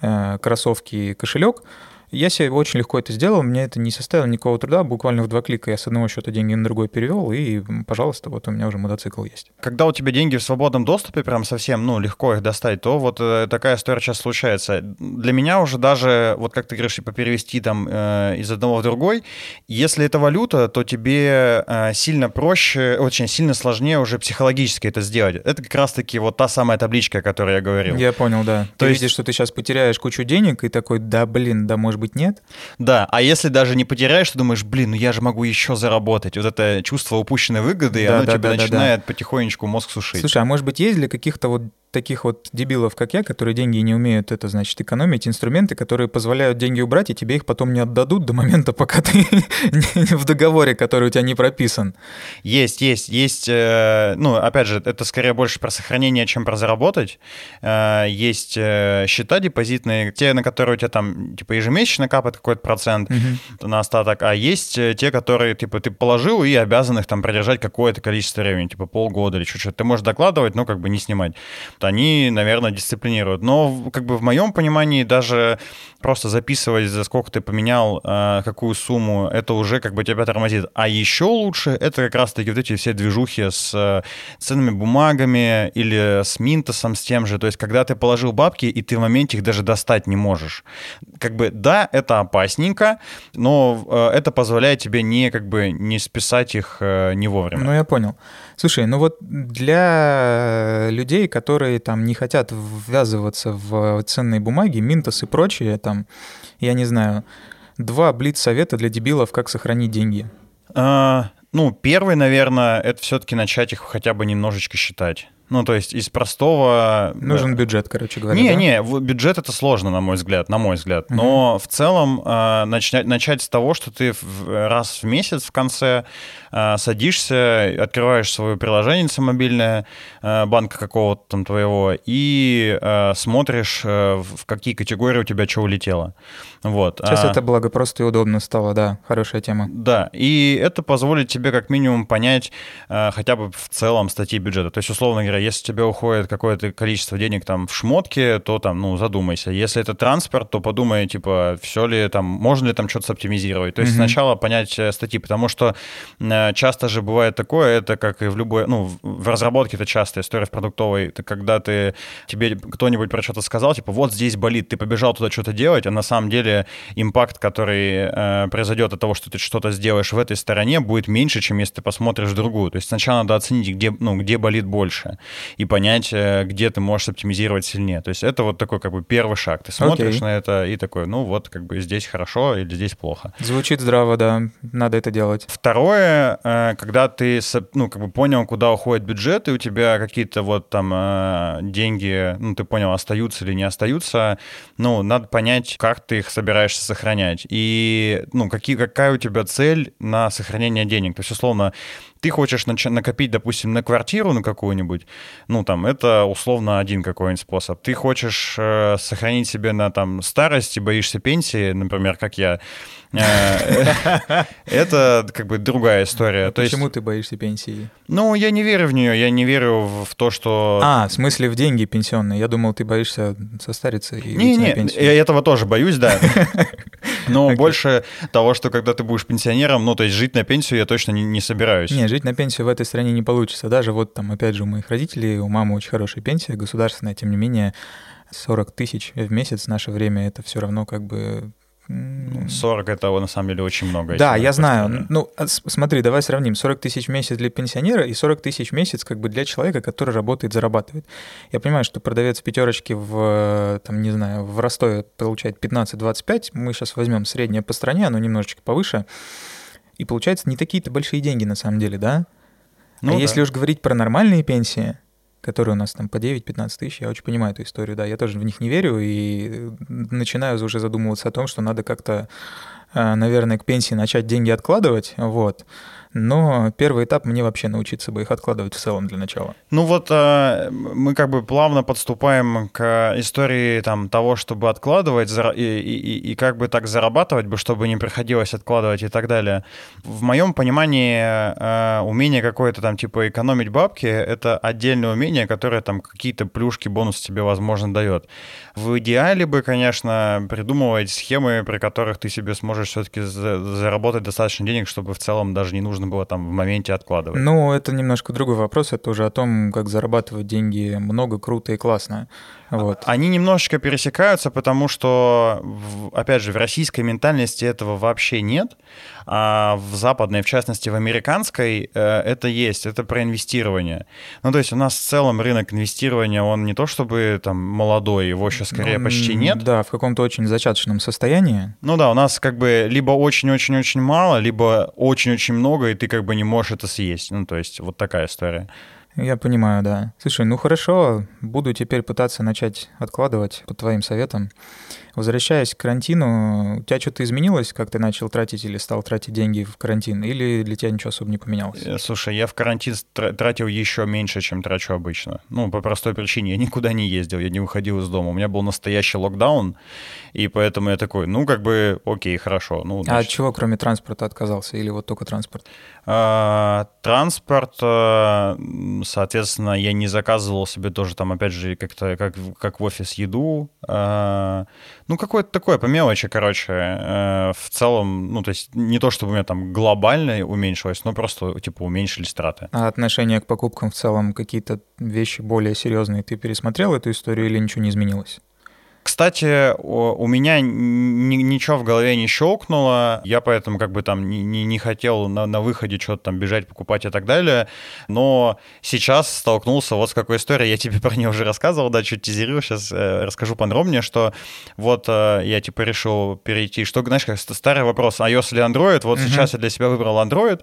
Speaker 2: э, кроссовки, кошелек, я себе очень легко это сделал, мне это не составило никакого труда, буквально в два клика я с одного счета деньги на другой перевел, и, пожалуйста, вот у меня уже мотоцикл есть.
Speaker 1: Когда у тебя деньги в свободном доступе, прям совсем, ну, легко их достать, то вот э, такая история сейчас случается. Для меня уже даже, вот как ты говоришь, типа перевести там э, из одного в другой, если это валюта, то тебе э, сильно проще, очень сильно сложнее уже психологически это сделать. Это как раз-таки вот та самая табличка, о которой я говорил.
Speaker 2: Я понял, да. То ты есть... видишь, что ты сейчас потеряешь кучу денег, и такой, да, блин, да, может быть, быть, нет.
Speaker 1: Да, а если даже не потеряешь, ты думаешь, блин, ну я же могу еще заработать. Вот это чувство упущенной выгоды, да, оно да, тебя да, начинает да. потихонечку мозг сушить.
Speaker 2: Слушай, а может быть, есть для каких-то вот таких вот дебилов, как я, которые деньги не умеют, это значит экономить, инструменты, которые позволяют деньги убрать, и тебе их потом не отдадут до момента, пока ты в договоре, который у тебя не прописан.
Speaker 1: Есть, есть, есть. Э, ну, опять же, это скорее больше про сохранение, чем про заработать. Э, есть э, счета депозитные, те, на которые у тебя там типа ежемесячно капает какой-то процент угу. на остаток, а есть те, которые типа ты положил и обязан их там продержать какое-то количество времени, типа полгода или что-то. Ты можешь докладывать, но как бы не снимать они, наверное, дисциплинируют. Но как бы в моем понимании даже просто записывать, за сколько ты поменял, э, какую сумму, это уже как бы тебя тормозит. А еще лучше это как раз-таки вот эти все движухи с э, ценными бумагами или с Минтосом, с тем же. То есть когда ты положил бабки, и ты в моменте их даже достать не можешь. Как бы да, это опасненько, но э, это позволяет тебе не как бы не списать их не вовремя.
Speaker 2: Ну, я понял. Слушай, ну вот для людей, которые там не хотят ввязываться в ценные бумаги, Минтос и прочее, там, я не знаю, два блиц-совета для дебилов, как сохранить деньги.
Speaker 1: А, ну, первый, наверное, это все-таки начать их хотя бы немножечко считать. Ну, то есть из простого...
Speaker 2: Нужен бюджет, короче говоря.
Speaker 1: Не,
Speaker 2: да?
Speaker 1: не, бюджет это сложно, на мой взгляд, на мой взгляд. Но в целом э, начать, начать с того, что ты раз в месяц в конце э, садишься, открываешь свое приложение мобильное, э, банка какого-то там твоего, и смотришь, в какие категории у тебя что улетело. Вот.
Speaker 2: Сейчас а, это благо просто и удобно стало, да, хорошая тема.
Speaker 1: Да, и это позволит тебе как минимум понять хотя бы в целом статьи бюджета. То есть, условно говоря, если у тебя уходит какое-то количество денег там в шмотки, то там, ну, задумайся. Если это транспорт, то подумай, типа, все ли там, можно ли там что-то оптимизировать. То есть mm-hmm. сначала понять э, статьи, потому что э, часто же бывает такое, это как и в любой, ну, в разработке это часто история в продуктовой, это когда ты, тебе кто-нибудь про что-то сказал, типа, вот здесь болит, ты побежал туда что-то делать, а на самом деле импакт, который э, произойдет от того, что ты что-то сделаешь в этой стороне, будет меньше, чем если ты посмотришь в другую. То есть сначала надо оценить, где, ну, где болит больше и понять, э, где ты можешь оптимизировать сильнее. То есть это вот такой как бы первый шаг. Ты смотришь okay. на это и такой, ну вот как бы здесь хорошо или здесь плохо.
Speaker 2: Звучит здраво, да, надо это делать.
Speaker 1: Второе, э, когда ты ну как бы понял, куда уходит бюджет, и у тебя какие-то вот там э, деньги, ну ты понял, остаются или не остаются, ну надо понять, как ты их собираешься сохранять и ну какие, какая у тебя цель на сохранение денег. То есть условно ты хочешь накопить, допустим, на квартиру на какую-нибудь, ну, там, это условно один какой-нибудь способ. Ты хочешь э, сохранить себе на, там, старость и боишься пенсии, например, как я, Э, это как бы другая история.
Speaker 2: Почему ты боишься пенсии?
Speaker 1: Ну, я не верю в нее, я не верю в то, что...
Speaker 2: А, в смысле в деньги пенсионные. Я думал, ты боишься состариться и
Speaker 1: не, не, я этого тоже боюсь, да. Но больше того, что когда ты будешь пенсионером, ну, то есть жить на пенсию я точно не, собираюсь.
Speaker 2: Не, жить на пенсию в этой стране не получится. Даже вот там, опять же, у моих родителей, у мамы очень хорошая пенсия, государственная, тем не менее, 40 тысяч в месяц в наше время это все равно как бы
Speaker 1: 40 это на самом деле очень много.
Speaker 2: Да, я знаю. Ну, а смотри, давай сравним. 40 тысяч в месяц для пенсионера и 40 тысяч в месяц как бы для человека, который работает, зарабатывает. Я понимаю, что продавец пятерочки в, там, не знаю, в Ростове получает 15-25. Мы сейчас возьмем среднее по стране, оно немножечко повыше. И получается не такие-то большие деньги на самом деле, да? Ну, а да. если уж говорить про нормальные пенсии, которые у нас там по 9-15 тысяч, я очень понимаю эту историю, да, я тоже в них не верю и начинаю уже задумываться о том, что надо как-то, э, наверное, к пенсии начать деньги откладывать, вот, но первый этап мне вообще научиться бы их откладывать в целом для начала.
Speaker 1: Ну вот э, мы как бы плавно подступаем к истории там того, чтобы откладывать и, и, и как бы так зарабатывать бы, чтобы не приходилось откладывать и так далее. В моем понимании э, умение какое-то там типа экономить бабки — это отдельное умение, которое там какие-то плюшки, бонусы тебе, возможно, дает. В идеале бы, конечно, придумывать схемы, при которых ты себе сможешь все-таки заработать достаточно денег, чтобы в целом даже не нужно нужно было там в моменте откладывать.
Speaker 2: Ну, это немножко другой вопрос. Это уже о том, как зарабатывать деньги много, круто и классно. Вот.
Speaker 1: Они немножечко пересекаются, потому что, опять же, в российской ментальности этого вообще нет, а в западной, в частности, в американской, э, это есть, это про инвестирование. Ну, то есть у нас в целом рынок инвестирования, он не то чтобы там молодой, его еще скорее ну, почти нет.
Speaker 2: Да, в каком-то очень зачаточном состоянии.
Speaker 1: Ну да, у нас как бы либо очень-очень-очень мало, либо очень-очень много, и ты как бы не можешь это съесть. Ну, то есть вот такая история.
Speaker 2: Я понимаю, да. Слушай, ну хорошо, буду теперь пытаться начать откладывать по твоим советам. Возвращаясь к карантину, у тебя что-то изменилось, как ты начал тратить или стал тратить деньги в карантин, или для тебя ничего особо не поменялось?
Speaker 1: Э, слушай, я в карантин тратил еще меньше, чем трачу обычно. Ну, по простой причине, я никуда не ездил, я не выходил из дома. У меня был настоящий локдаун, и поэтому я такой, ну, как бы, окей, хорошо. Ну,
Speaker 2: значит... А от чего, кроме транспорта, отказался? Или вот только транспорт?
Speaker 1: А, транспорт, э, соответственно, я не заказывал себе тоже там, опять же, как-то как, как в офис еду. А, ну, какое-то такое по мелочи, короче. Э, в целом, ну, то есть не то, чтобы у меня там глобально уменьшилось, но просто, типа, уменьшились траты.
Speaker 2: А отношение к покупкам в целом, какие-то вещи более серьезные, ты пересмотрел эту историю или ничего не изменилось?
Speaker 1: Кстати, у меня ничего в голове не щелкнуло, я поэтому как бы там не, не, не хотел на, на выходе что-то там бежать, покупать и так далее, но сейчас столкнулся вот с какой историей, я тебе про нее уже рассказывал, да, чуть тизерил, сейчас э, расскажу подробнее, что вот э, я типа решил перейти, что, знаешь, как старый вопрос, iOS или Android, вот угу. сейчас я для себя выбрал Android,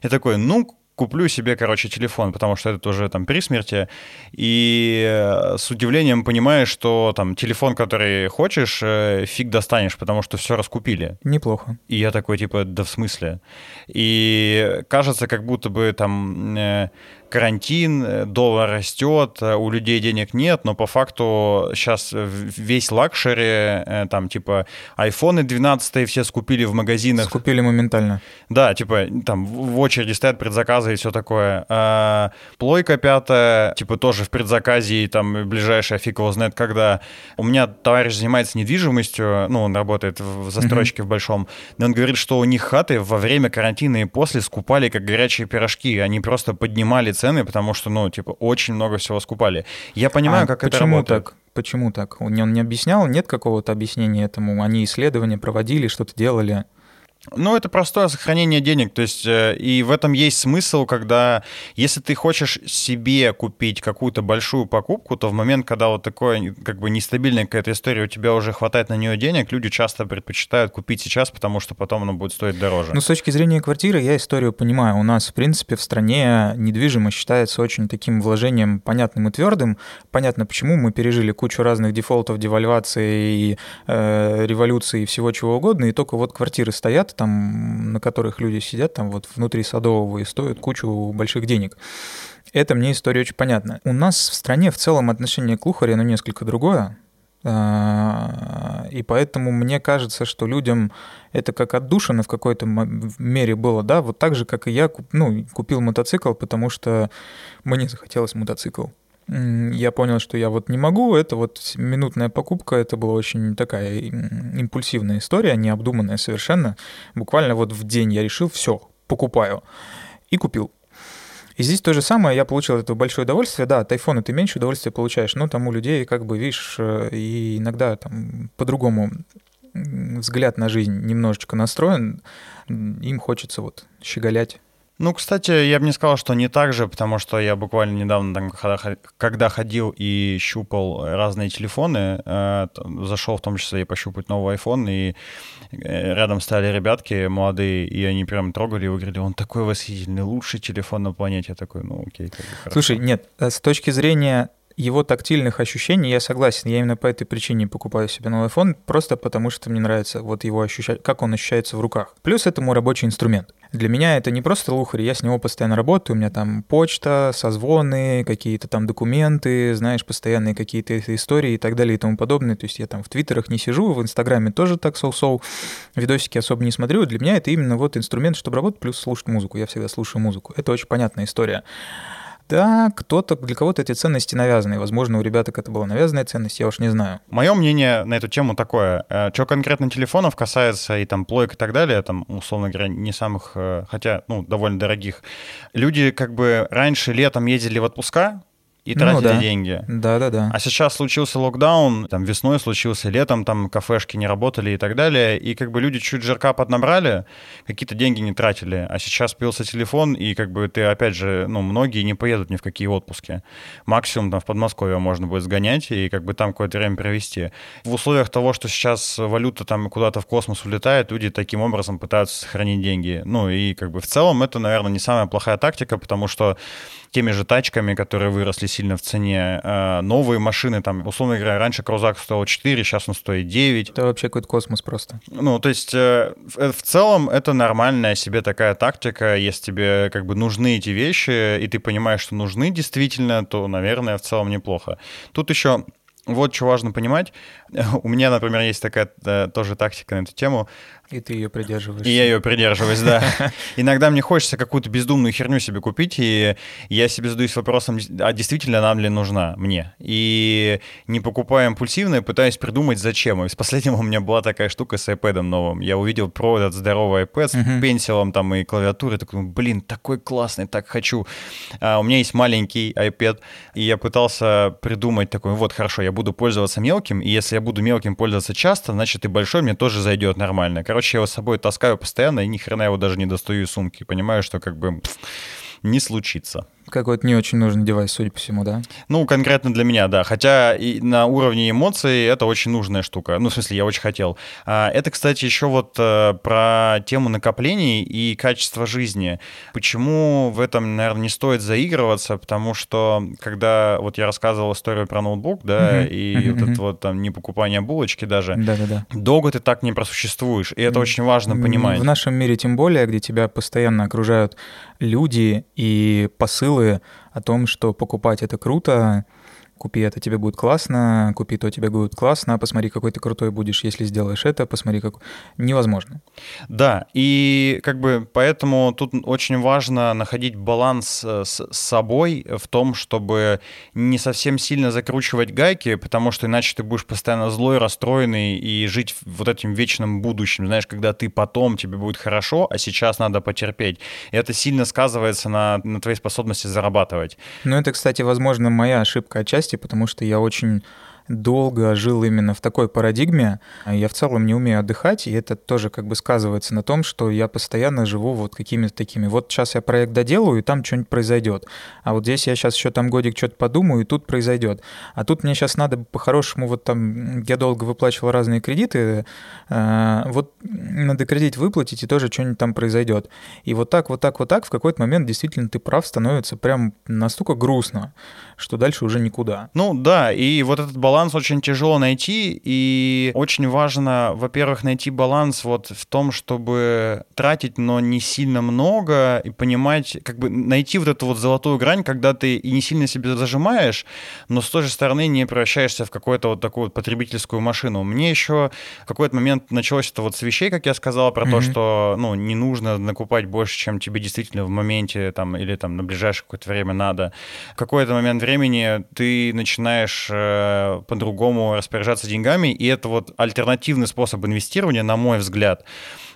Speaker 1: и такой, ну, куплю себе, короче, телефон, потому что это уже там при смерти, и э, с удивлением понимаешь, что там телефон, который хочешь, э, фиг достанешь, потому что все раскупили.
Speaker 2: Неплохо.
Speaker 1: И я такой, типа, да в смысле? И кажется, как будто бы там э, карантин, э, доллар растет, э, у людей денег нет, но по факту сейчас весь luxury, э, там типа айфоны 12 все скупили в магазинах.
Speaker 2: Скупили моментально.
Speaker 1: Да, типа там в очереди стоят предзаказы и все такое. А, плойка пятая, типа тоже в предзаказе, и там ближайшая фиг его знает когда. У меня товарищ занимается недвижимостью, ну, он работает в застройщике mm-hmm. в большом, но он говорит, что у них хаты во время карантина и после скупали как горячие пирожки, они просто поднимали цены, потому что, ну, типа, очень много всего скупали. Я понимаю, а как это работает.
Speaker 2: Так? Почему так? Он не объяснял? Нет какого-то объяснения этому? Они исследования проводили, что-то делали?
Speaker 1: Ну, это простое сохранение денег. То есть, э, и в этом есть смысл, когда, если ты хочешь себе купить какую-то большую покупку, то в момент, когда вот такое, как бы, нестабильная какая-то история, у тебя уже хватает на нее денег, люди часто предпочитают купить сейчас, потому что потом оно будет стоить дороже.
Speaker 2: Ну, с точки зрения квартиры, я историю понимаю. У нас, в принципе, в стране недвижимость считается очень таким вложением понятным и твердым. Понятно, почему мы пережили кучу разных дефолтов, девальвации, и, э, революции и всего чего угодно, и только вот квартиры стоят, там, на которых люди сидят там вот внутри Садового и стоят кучу больших денег. Это мне история очень понятна. У нас в стране в целом отношение к Лухаре, оно несколько другое. А, и поэтому мне кажется, что людям это как отдушина в какой-то мере было, да, вот так же, как и я ну, купил мотоцикл, потому что мне захотелось мотоцикл я понял, что я вот не могу. Это вот минутная покупка, это была очень такая импульсивная история, необдуманная совершенно. Буквально вот в день я решил, все, покупаю. И купил. И здесь то же самое, я получил это большое удовольствие. Да, от айфона ты меньше удовольствия получаешь, но там у людей, как бы, видишь, э, и иногда там по-другому взгляд на жизнь немножечко настроен, им хочется вот щеголять
Speaker 1: ну, кстати, я бы не сказал, что не так же, потому что я буквально недавно, там, когда ходил и щупал разные телефоны, э, зашел в том числе и пощупать новый iPhone, и э, рядом стояли ребятки молодые, и они прям трогали его, говорили, он такой восхитительный, лучший телефон на планете. Я такой, ну окей. Как бы,
Speaker 2: Слушай, нет, э, с точки зрения его тактильных ощущений я согласен. Я именно по этой причине покупаю себе новый iPhone, просто потому что мне нравится вот его ощущать, как он ощущается в руках. Плюс это мой рабочий инструмент. Для меня это не просто лухарь, я с него постоянно работаю, у меня там почта, созвоны, какие-то там документы, знаешь, постоянные какие-то истории и так далее и тому подобное. То есть я там в твиттерах не сижу, в инстаграме тоже так соу-соу, видосики особо не смотрю. Для меня это именно вот инструмент, чтобы работать, плюс слушать музыку. Я всегда слушаю музыку. Это очень понятная история. Да, кто-то, для кого-то эти ценности навязаны. Возможно, у ребяток это была навязанная ценность, я уж не знаю.
Speaker 1: Мое мнение на эту тему такое. Э, что конкретно телефонов касается и там плойк и так далее, там, условно говоря, не самых, э, хотя, ну, довольно дорогих. Люди как бы раньше летом ездили в отпуска, и тратили ну, да. деньги.
Speaker 2: Да, да, да.
Speaker 1: А сейчас случился локдаун, там весной случился, летом там кафешки не работали и так далее, и как бы люди чуть жирка поднабрали, какие-то деньги не тратили, а сейчас появился телефон, и как бы ты, опять же, ну, многие не поедут ни в какие отпуски. Максимум там в Подмосковье можно будет сгонять и как бы там какое-то время провести. В условиях того, что сейчас валюта там куда-то в космос улетает, люди таким образом пытаются сохранить деньги. Ну и как бы в целом это, наверное, не самая плохая тактика, потому что теми же тачками, которые выросли сильно в цене. Э, новые машины, там, условно говоря, раньше Крузак стоил 4, сейчас он стоит 9.
Speaker 2: Это вообще какой-то космос просто.
Speaker 1: Ну, то есть э, в целом это нормальная себе такая тактика. Если тебе как бы нужны эти вещи, и ты понимаешь, что нужны действительно, то, наверное, в целом неплохо. Тут еще вот что важно понимать. У меня, например, есть такая э, тоже тактика на эту тему.
Speaker 2: И ты ее придерживаешься.
Speaker 1: И я ее придерживаюсь, да. Иногда мне хочется какую-то бездумную херню себе купить, и я себе задаюсь вопросом, а действительно нам ли нужна мне? И не покупая импульсивно, пытаюсь придумать, зачем. И с последнего у меня была такая штука с iPad новым. Я увидел про этот здоровый iPad с uh-huh. пенсилом там и клавиатурой, такой, блин, такой классный, так хочу. А у меня есть маленький iPad, и я пытался придумать такой, вот, хорошо, я буду пользоваться мелким, и если я буду мелким пользоваться часто, значит и большой мне тоже зайдет нормально. Короче, короче, я его с собой таскаю постоянно, и ни хрена его даже не достаю из сумки. Понимаю, что как бы не случится.
Speaker 2: Какой-то не очень нужный девайс, судя по всему, да?
Speaker 1: Ну, конкретно для меня, да. Хотя и на уровне эмоций это очень нужная штука. Ну, в смысле, я очень хотел. А, это, кстати, еще вот э, про тему накоплений и качество жизни. Почему в этом, наверное, не стоит заигрываться? Потому что, когда вот я рассказывал историю про ноутбук, да, и вот это вот там не покупание булочки даже,
Speaker 2: Да-да-да.
Speaker 1: долго ты так не просуществуешь. И это очень важно понимать.
Speaker 2: В нашем мире тем более, где тебя постоянно окружают люди и посылы о том, что покупать это круто, купи это, тебе будет классно, купи то, тебе будет классно, посмотри, какой ты крутой будешь, если сделаешь это, посмотри, как... Невозможно.
Speaker 1: Да, и как бы поэтому тут очень важно находить баланс э, с собой в том, чтобы не совсем сильно закручивать гайки, потому что иначе ты будешь постоянно злой, расстроенный и жить вот этим вечным будущим, знаешь, когда ты потом, тебе будет хорошо, а сейчас надо потерпеть. И это сильно сказывается на, на твоей способности зарабатывать.
Speaker 2: Ну, это, кстати, возможно, моя ошибка отчасти, потому что я очень долго жил именно в такой парадигме. Я в целом не умею отдыхать, и это тоже как бы сказывается на том, что я постоянно живу вот какими-то такими. Вот сейчас я проект доделаю, и там что-нибудь произойдет. А вот здесь я сейчас еще там годик что-то подумаю, и тут произойдет. А тут мне сейчас надо по-хорошему, вот там я долго выплачивал разные кредиты, э, вот надо кредит выплатить, и тоже что-нибудь там произойдет. И вот так, вот так, вот так в какой-то момент действительно ты прав, становится прям настолько грустно, что дальше уже никуда.
Speaker 1: Ну да, и вот этот баланс баланс очень тяжело найти, и очень важно, во-первых, найти баланс вот в том, чтобы тратить, но не сильно много, и понимать, как бы найти вот эту вот золотую грань, когда ты и не сильно себе зажимаешь, но с той же стороны не превращаешься в какую-то вот такую вот потребительскую машину. Мне еще в какой-то момент началось это вот с вещей, как я сказал, про mm-hmm. то, что, ну, не нужно накупать больше, чем тебе действительно в моменте там или там на ближайшее какое-то время надо. В какой-то момент времени ты начинаешь э, по-другому распоряжаться деньгами, и это вот альтернативный способ инвестирования, на мой взгляд.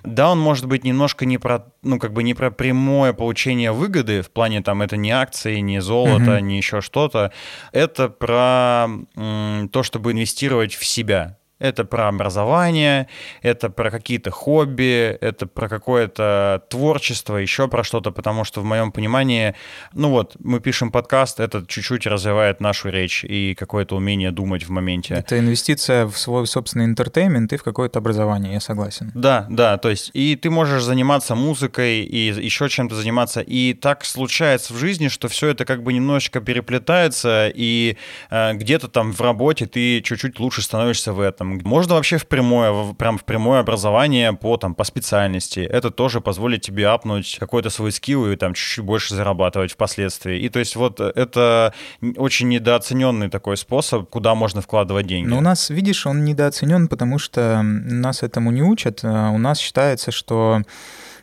Speaker 1: Да, он может быть немножко не про, ну, как бы не про прямое получение выгоды, в плане там это не акции, не золото, uh-huh. не еще что-то. Это про м, то, чтобы инвестировать в себя. Это про образование, это про какие-то хобби, это про какое-то творчество, еще про что-то, потому что в моем понимании, ну вот, мы пишем подкаст, это чуть-чуть развивает нашу речь и какое-то умение думать в моменте.
Speaker 2: Это инвестиция в свой собственный интертеймент и в какое-то образование, я согласен.
Speaker 1: Да, да, то есть и ты можешь заниматься музыкой и еще чем-то заниматься, и так случается в жизни, что все это как бы немножечко переплетается, и э, где-то там в работе ты чуть-чуть лучше становишься в этом, там, можно вообще в прямое, прям в прямое образование по, там, по специальности. Это тоже позволит тебе апнуть какой-то свой скилл и там чуть-чуть больше зарабатывать впоследствии. И то есть вот это очень недооцененный такой способ, куда можно вкладывать деньги.
Speaker 2: Но у нас, видишь, он недооценен, потому что нас этому не учат. А у нас считается, что,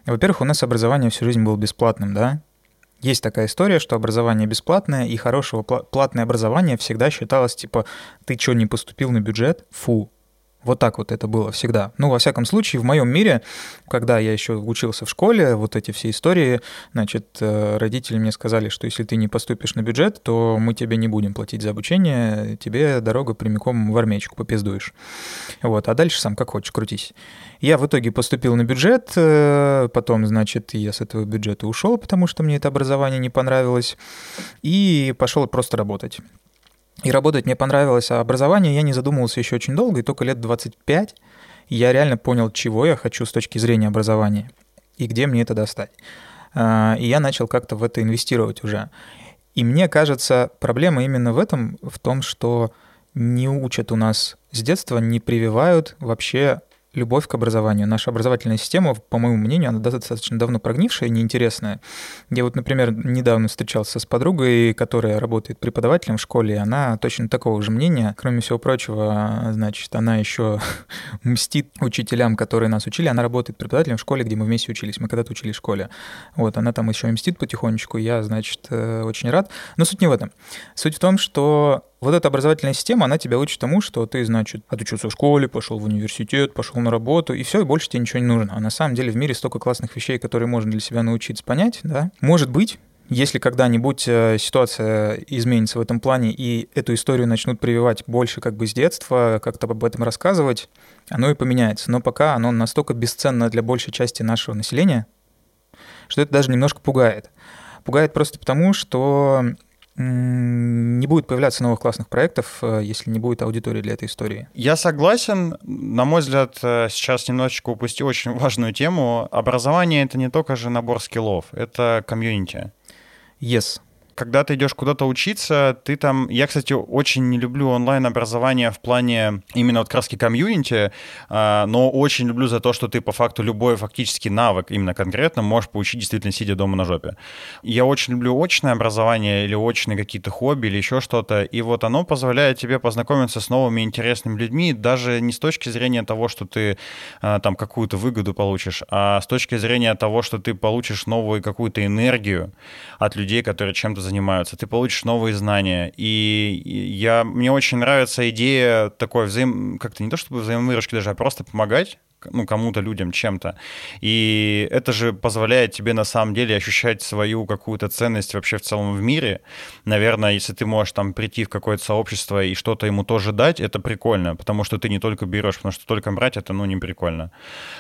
Speaker 2: во-первых, у нас образование всю жизнь было бесплатным, да? Есть такая история, что образование бесплатное, и хорошего платное образование всегда считалось, типа, ты что, не поступил на бюджет? Фу, вот так вот это было всегда. Ну, во всяком случае, в моем мире, когда я еще учился в школе, вот эти все истории, значит, э, родители мне сказали, что если ты не поступишь на бюджет, то мы тебе не будем платить за обучение, тебе дорога прямиком в армейчику попиздуешь. Вот, а дальше сам как хочешь, крутись. Я в итоге поступил на бюджет, э, потом, значит, я с этого бюджета ушел, потому что мне это образование не понравилось, и пошел просто работать. И работать мне понравилось, а образование я не задумывался еще очень долго, и только лет 25 я реально понял, чего я хочу с точки зрения образования и где мне это достать. А, и я начал как-то в это инвестировать уже. И мне кажется, проблема именно в этом, в том, что не учат у нас с детства, не прививают вообще любовь к образованию. Наша образовательная система, по моему мнению, она достаточно давно прогнившая, неинтересная. Я вот, например, недавно встречался с подругой, которая работает преподавателем в школе, и она точно такого же мнения. Кроме всего прочего, значит, она еще мстит учителям, которые нас учили. Она работает преподавателем в школе, где мы вместе учились. Мы когда-то учились в школе. Вот, она там еще мстит потихонечку. Я, значит, э, очень рад. Но суть не в этом. Суть в том, что вот эта образовательная система, она тебя учит тому, что ты, значит, отучился в школе, пошел в университет, пошел на работу, и все, и больше тебе ничего не нужно. А на самом деле в мире столько классных вещей, которые можно для себя научиться понять, да. Может быть, если когда-нибудь э, ситуация изменится в этом плане, и эту историю начнут прививать больше как бы с детства, как-то об этом рассказывать, оно и поменяется. Но пока оно настолько бесценно для большей части нашего населения, что это даже немножко пугает. Пугает просто потому, что не будет появляться новых классных проектов, э, если не будет аудитории для этой истории.
Speaker 1: Я согласен. На мой взгляд, э, сейчас немножечко упустил очень важную тему. Образование — это не только же набор скиллов, это комьюнити.
Speaker 2: Yes
Speaker 1: когда ты идешь куда-то учиться, ты там... Я, кстати, очень не люблю онлайн-образование в плане именно вот краски комьюнити, а, но очень люблю за то, что ты по факту любой фактически навык именно конкретно можешь получить действительно сидя дома на жопе. Я очень люблю очное образование или очные какие-то хобби или еще что-то, и вот оно позволяет тебе познакомиться с новыми интересными людьми, даже не с точки зрения того, что ты а, там какую-то выгоду получишь, а с точки зрения того, что ты получишь новую какую-то энергию от людей, которые чем-то занимаются, ты получишь новые знания. И я, мне очень нравится идея такой взаим... как-то не то чтобы взаимовыручки даже, а просто помогать ну, кому-то, людям, чем-то. И это же позволяет тебе на самом деле ощущать свою какую-то ценность вообще в целом в мире. Наверное, если ты можешь там прийти в какое-то сообщество и что-то ему тоже дать, это прикольно, потому что ты не только берешь, потому что только брать это, ну, не прикольно.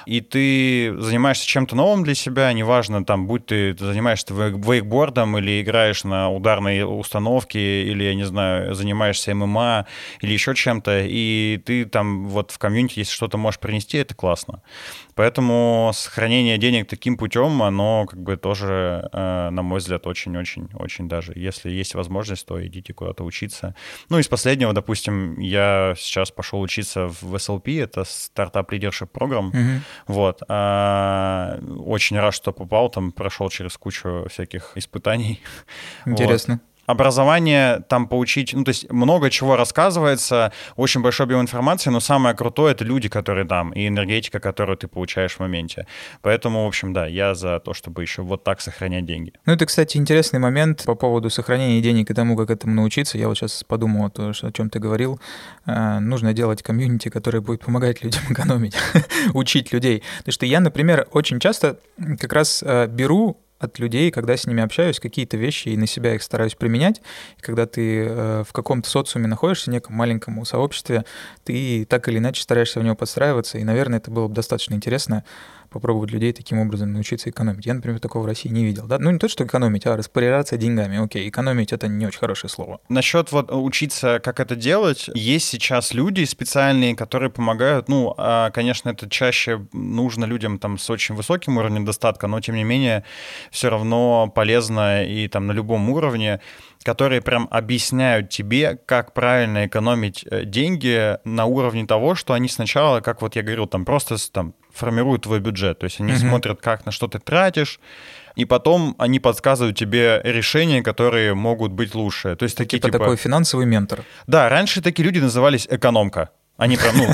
Speaker 1: И ты занимаешься чем-то новым для себя, неважно, там, будь ты, ты занимаешься вейкбордом или играешь на ударной установке, или, я не знаю, занимаешься ММА или еще чем-то, и ты там вот в комьюнити, если что-то можешь принести, это классно классно. Поэтому сохранение денег таким путем, оно как бы тоже, э, на мой взгляд, очень-очень-очень даже. Если есть возможность, то идите куда-то учиться. Ну, из последнего, допустим, я сейчас пошел учиться в SLP, это стартап Program. Угу. Вот. А, очень рад, что попал, там прошел через кучу всяких испытаний.
Speaker 2: Интересно. Вот
Speaker 1: образование там поучить, ну, то есть много чего рассказывается, очень большой объем информации, но самое крутое — это люди, которые там, и энергетика, которую ты получаешь в моменте. Поэтому, в общем, да, я за то, чтобы еще вот так сохранять деньги.
Speaker 2: Ну, это, кстати, интересный момент по поводу сохранения денег и тому, как этому научиться. Я вот сейчас подумал, то, о чем ты говорил. Э, нужно делать комьюнити, которое будет помогать людям экономить, учить людей. Потому что я, например, очень часто как раз э, беру от людей, когда с ними общаюсь, какие-то вещи и на себя их стараюсь применять. И когда ты э, в каком-то социуме находишься, неком маленьком сообществе, ты так или иначе стараешься в него подстраиваться, и, наверное, это было бы достаточно интересно попробовать людей таким образом научиться экономить. Я, например, такого в России не видел. Да? Ну, не то, что экономить, а распоряжаться деньгами. Окей, экономить — это не очень хорошее слово.
Speaker 1: Насчет вот учиться, как это делать, есть сейчас люди специальные, которые помогают. Ну, а, конечно, это чаще нужно людям там с очень высоким уровнем достатка, но, тем не менее, все равно полезно и там на любом уровне которые прям объясняют тебе, как правильно экономить э, деньги на уровне того, что они сначала, как вот я говорил, там просто там формируют твой бюджет. То есть они mm-hmm. смотрят, как на что ты тратишь, и потом они подсказывают тебе решения, которые могут быть лучше. То есть такие
Speaker 2: типа, типа такой финансовый ментор.
Speaker 1: Да, раньше такие люди назывались экономка. Они прям, ну,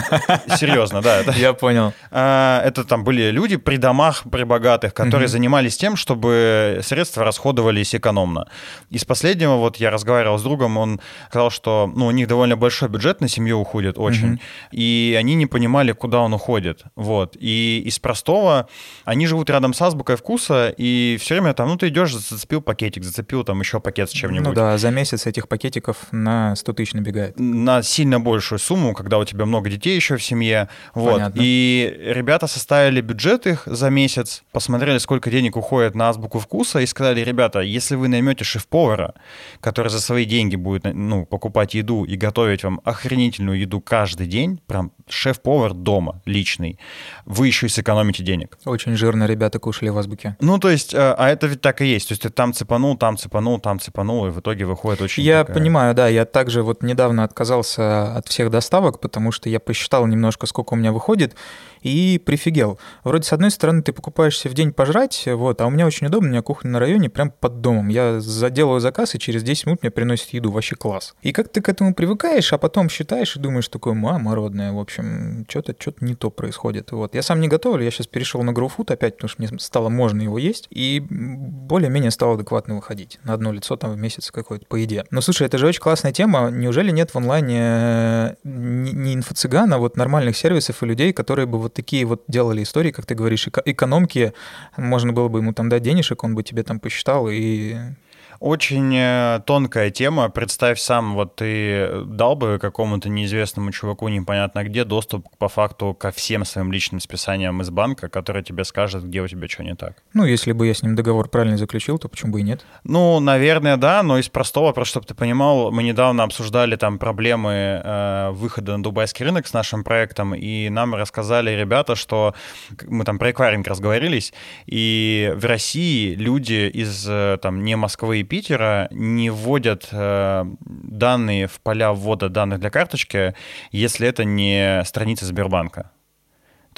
Speaker 1: серьезно, да. Это,
Speaker 2: Я понял.
Speaker 1: А, это там были люди при домах, при богатых, которые угу. занимались тем, чтобы средства расходовались экономно. Из последнего, вот я разговаривал с другом, он сказал, что ну, у них довольно большой бюджет на семью уходит очень, угу. и они не понимали, куда он уходит. Вот. И из простого, они живут рядом с азбукой вкуса, и все время там, ну, ты идешь, зацепил пакетик, зацепил там еще пакет с чем-нибудь. Ну
Speaker 2: да, за месяц этих пакетиков на 100 тысяч набегает.
Speaker 1: На сильно большую сумму, когда у тебя много детей еще в семье. Вот. Понятно. И ребята составили бюджет их за месяц, посмотрели, сколько денег уходит на азбуку вкуса, и сказали, ребята, если вы наймете шеф-повара, который за свои деньги будет ну, покупать еду и готовить вам охренительную еду каждый день, прям шеф-повар дома личный, вы еще и сэкономите денег.
Speaker 2: Очень жирно ребята кушали в азбуке.
Speaker 1: Ну, то есть, а, а это ведь так и есть. То есть ты там цепанул, там цепанул, там цепанул, и в итоге выходит очень...
Speaker 2: Я такая... понимаю, да. Я также вот недавно отказался от всех доставок, потому что я посчитал немножко, сколько у меня выходит, и прифигел. Вроде, с одной стороны, ты покупаешься в день пожрать, вот, а у меня очень удобно, у меня кухня на районе, прям под домом. Я заделаю заказ, и через 10 минут мне приносят еду, вообще класс. И как ты к этому привыкаешь, а потом считаешь и думаешь, такое, мама родная, в общем, что-то что не то происходит. Вот. Я сам не готовлю, я сейчас перешел на GrowFood опять, потому что мне стало можно его есть, и более-менее стало адекватно выходить. На одно лицо там в месяц какое-то по еде. Но слушай, это же очень классная тема. Неужели нет в онлайне э, не инфо-цыган, а вот нормальных сервисов и людей, которые бы вот вот такие вот делали истории, как ты говоришь, экономки, можно было бы ему там дать денежек, он бы тебе там посчитал и
Speaker 1: Очень э, тонкая тема. Представь сам, вот ты дал бы какому-то неизвестному чуваку непонятно где доступ по факту ко всем своим личным списаниям из банка, который тебе скажет, где у тебя что не так.
Speaker 2: Ну, если бы я с ним договор правильно заключил, то почему бы и нет?
Speaker 1: Ну, наверное, да, но из простого, просто чтобы ты понимал, мы недавно обсуждали там проблемы э, выхода на дубайский рынок с нашим проектом, и нам рассказали ребята, что мы там про эквайринг разговорились, и в России люди из э, там не Москвы и Питера не вводят э, данные в поля ввода данных для карточки, если это не страница Сбербанка.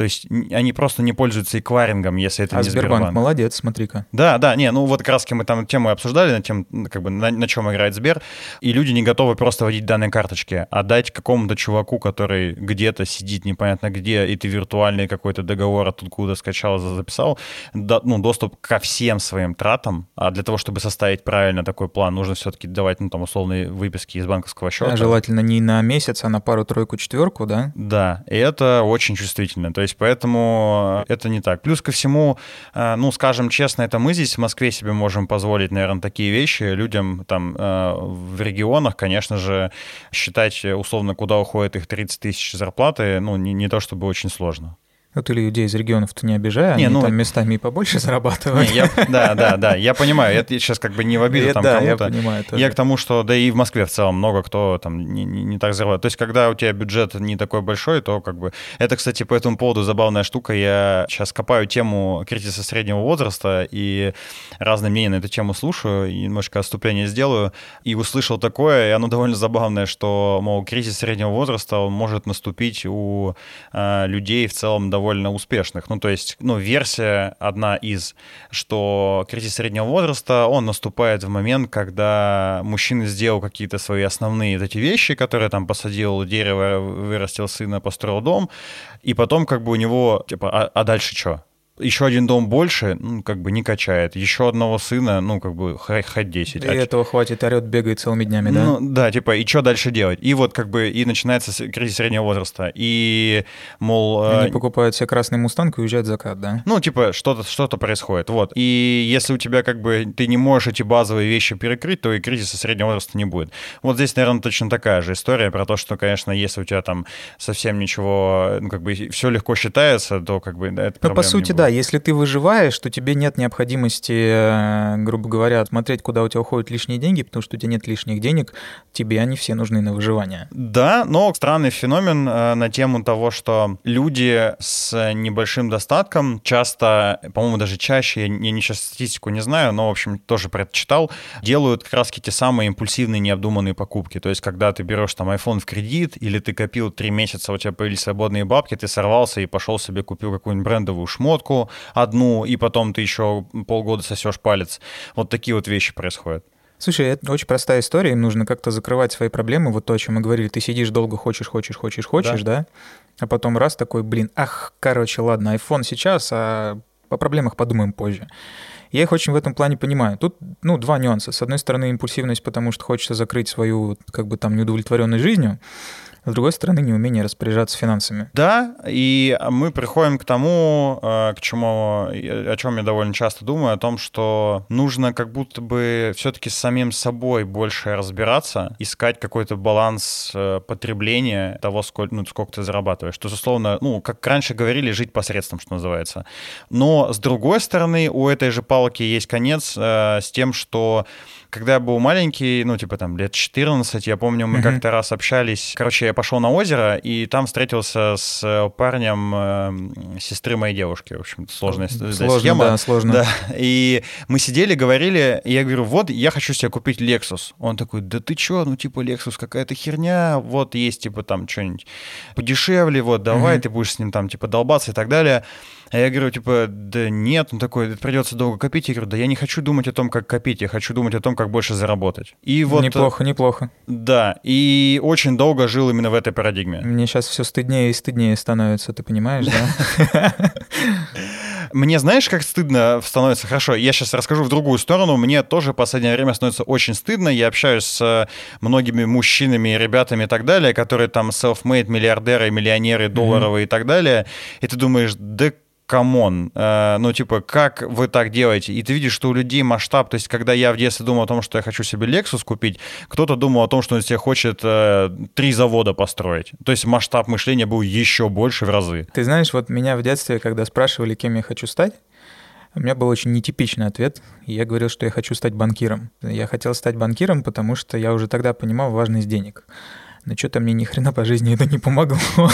Speaker 1: То есть они просто не пользуются эквайрингом, если это
Speaker 2: а
Speaker 1: не
Speaker 2: Сбербанк.
Speaker 1: Сбербанк.
Speaker 2: молодец, смотри-ка.
Speaker 1: Да, да, не, ну вот как раз мы там тему обсуждали, на тем, как бы на, на чем играет Сбер, и люди не готовы просто вводить данные карточки, а дать какому-то чуваку, который где-то сидит непонятно где, и ты виртуальный какой-то договор откуда скачал, записал, да, ну, доступ ко всем своим тратам, а для того, чтобы составить правильно такой план, нужно все-таки давать, ну, там, условные выписки из банковского счета.
Speaker 2: А желательно не на месяц, а на пару, тройку, четверку, да?
Speaker 1: Да, и это очень чувствительно. То есть поэтому это не так. Плюс ко всему, э, ну, скажем честно, это мы здесь в Москве себе можем позволить, наверное, такие вещи. Людям там э, в регионах, конечно же, считать условно, куда уходит их 30 тысяч зарплаты, ну, не, не то чтобы очень сложно.
Speaker 2: Вот или людей из регионов-то не обижая, не, они ну, там местами и побольше зарабатывают.
Speaker 1: Не, я, да, да, да, я понимаю, это сейчас как бы не в обиду там
Speaker 2: да,
Speaker 1: кому-то.
Speaker 2: я понимаю.
Speaker 1: Тоже. Я к тому, что да и в Москве в целом много кто там не, не, не так зарабатывает. То есть когда у тебя бюджет не такой большой, то как бы... Это, кстати, по этому поводу забавная штука. Я сейчас копаю тему кризиса среднего возраста и разные мнения на эту тему слушаю, и немножко отступление сделаю, и услышал такое, и оно довольно забавное, что, мол, кризис среднего возраста, он может наступить у э, людей в целом довольно довольно успешных. Ну, то есть, ну, версия одна из, что кризис среднего возраста, он наступает в момент, когда мужчина сделал какие-то свои основные вот эти вещи, которые там посадил дерево, вырастил сына, построил дом, и потом как бы у него, типа, а, а дальше что? Еще один дом больше, ну, как бы не качает. Еще одного сына, ну, как бы хоть 10.
Speaker 2: И а этого хватит, орет, бегает целыми днями, да?
Speaker 1: Ну, да, типа, и что дальше делать? И вот как бы и начинается кризис среднего возраста. И, мол...
Speaker 2: Они э... покупают себе красный мустанг и уезжают в закат, да?
Speaker 1: Ну, типа, что-то что происходит, вот. И если у тебя как бы ты не можешь эти базовые вещи перекрыть, то и кризиса среднего возраста не будет. Вот здесь, наверное, точно такая же история про то, что, конечно, если у тебя там совсем ничего, ну, как бы все легко считается, то как бы да, это
Speaker 2: Ну, по сути, да, если ты выживаешь, то тебе нет необходимости, э, грубо говоря, смотреть, куда у тебя уходят лишние деньги, потому что у тебя нет лишних денег, тебе они все нужны на выживание.
Speaker 1: Да, но странный феномен э, на тему того, что люди с небольшим достатком часто, по-моему, даже чаще, я, не сейчас статистику не знаю, но, в общем, тоже про это читал, делают как раз те самые импульсивные, необдуманные покупки. То есть, когда ты берешь там iPhone в кредит, или ты копил три месяца, у тебя появились свободные бабки, ты сорвался и пошел себе купил какую-нибудь брендовую шмотку, одну, и потом ты еще полгода сосешь палец. Вот такие вот вещи происходят.
Speaker 2: Слушай, это очень простая история, им нужно как-то закрывать свои проблемы, вот то, о чем мы говорили, ты сидишь долго, хочешь, хочешь, хочешь, хочешь, да, да? а потом раз такой, блин, ах, короче, ладно, iPhone сейчас, а по проблемах подумаем позже. Я их очень в этом плане понимаю. Тут, ну, два нюанса. С одной стороны, импульсивность, потому что хочется закрыть свою, как бы там, неудовлетворенность жизнью с другой стороны, неумение распоряжаться финансами.
Speaker 1: Да, и мы приходим к тому, э, к чему, о чем я довольно часто думаю, о том, что нужно как будто бы все-таки с самим собой больше разбираться, искать какой-то баланс э, потребления того, сколько, ну, сколько ты зарабатываешь. То есть, условно, ну, как раньше говорили, жить посредством, что называется. Но, с другой стороны, у этой же палки есть конец э, с тем, что когда я был маленький, ну, типа там лет 14, я помню, мы uh-huh. как-то раз общались. Короче, я пошел на озеро, и там встретился с э, парнем э, сестры моей девушки. В общем, сложная
Speaker 2: сложно,
Speaker 1: схема.
Speaker 2: Да, сложно.
Speaker 1: Да. И мы сидели, говорили, и я говорю, вот, я хочу себе купить Lexus. Он такой, да ты чё, ну, типа, Lexus какая-то херня, вот есть, типа, там, что-нибудь подешевле, вот, давай, uh-huh. ты будешь с ним там, типа, долбаться и так далее. А я говорю, типа, да нет, он такой, придется долго копить. Я говорю, да я не хочу думать о том, как копить, я хочу думать о том, как больше заработать.
Speaker 2: И вот... Неплохо, неплохо.
Speaker 1: Да, и очень долго жил именно в этой парадигме.
Speaker 2: Мне сейчас все стыднее и стыднее становится, ты понимаешь, да?
Speaker 1: Мне знаешь, как стыдно становится? Хорошо, я сейчас расскажу в другую сторону. Мне тоже в последнее время становится очень стыдно. Я общаюсь с многими мужчинами, ребятами и так далее, которые там self-made миллиардеры, миллионеры, долларовые mm-hmm. и так далее. И ты думаешь, да come on, э, ну, типа, как вы так делаете? И ты видишь, что у людей масштаб, то есть, когда я в детстве думал о том, что я хочу себе Lexus купить, кто-то думал о том, что он себе хочет э, три завода построить. То есть масштаб мышления был еще больше в разы.
Speaker 2: Ты знаешь, вот меня в детстве, когда спрашивали, кем я хочу стать, у меня был очень нетипичный ответ. Я говорил, что я хочу стать банкиром. Я хотел стать банкиром, потому что я уже тогда понимал важность денег но что-то мне ни хрена по жизни это не помогло.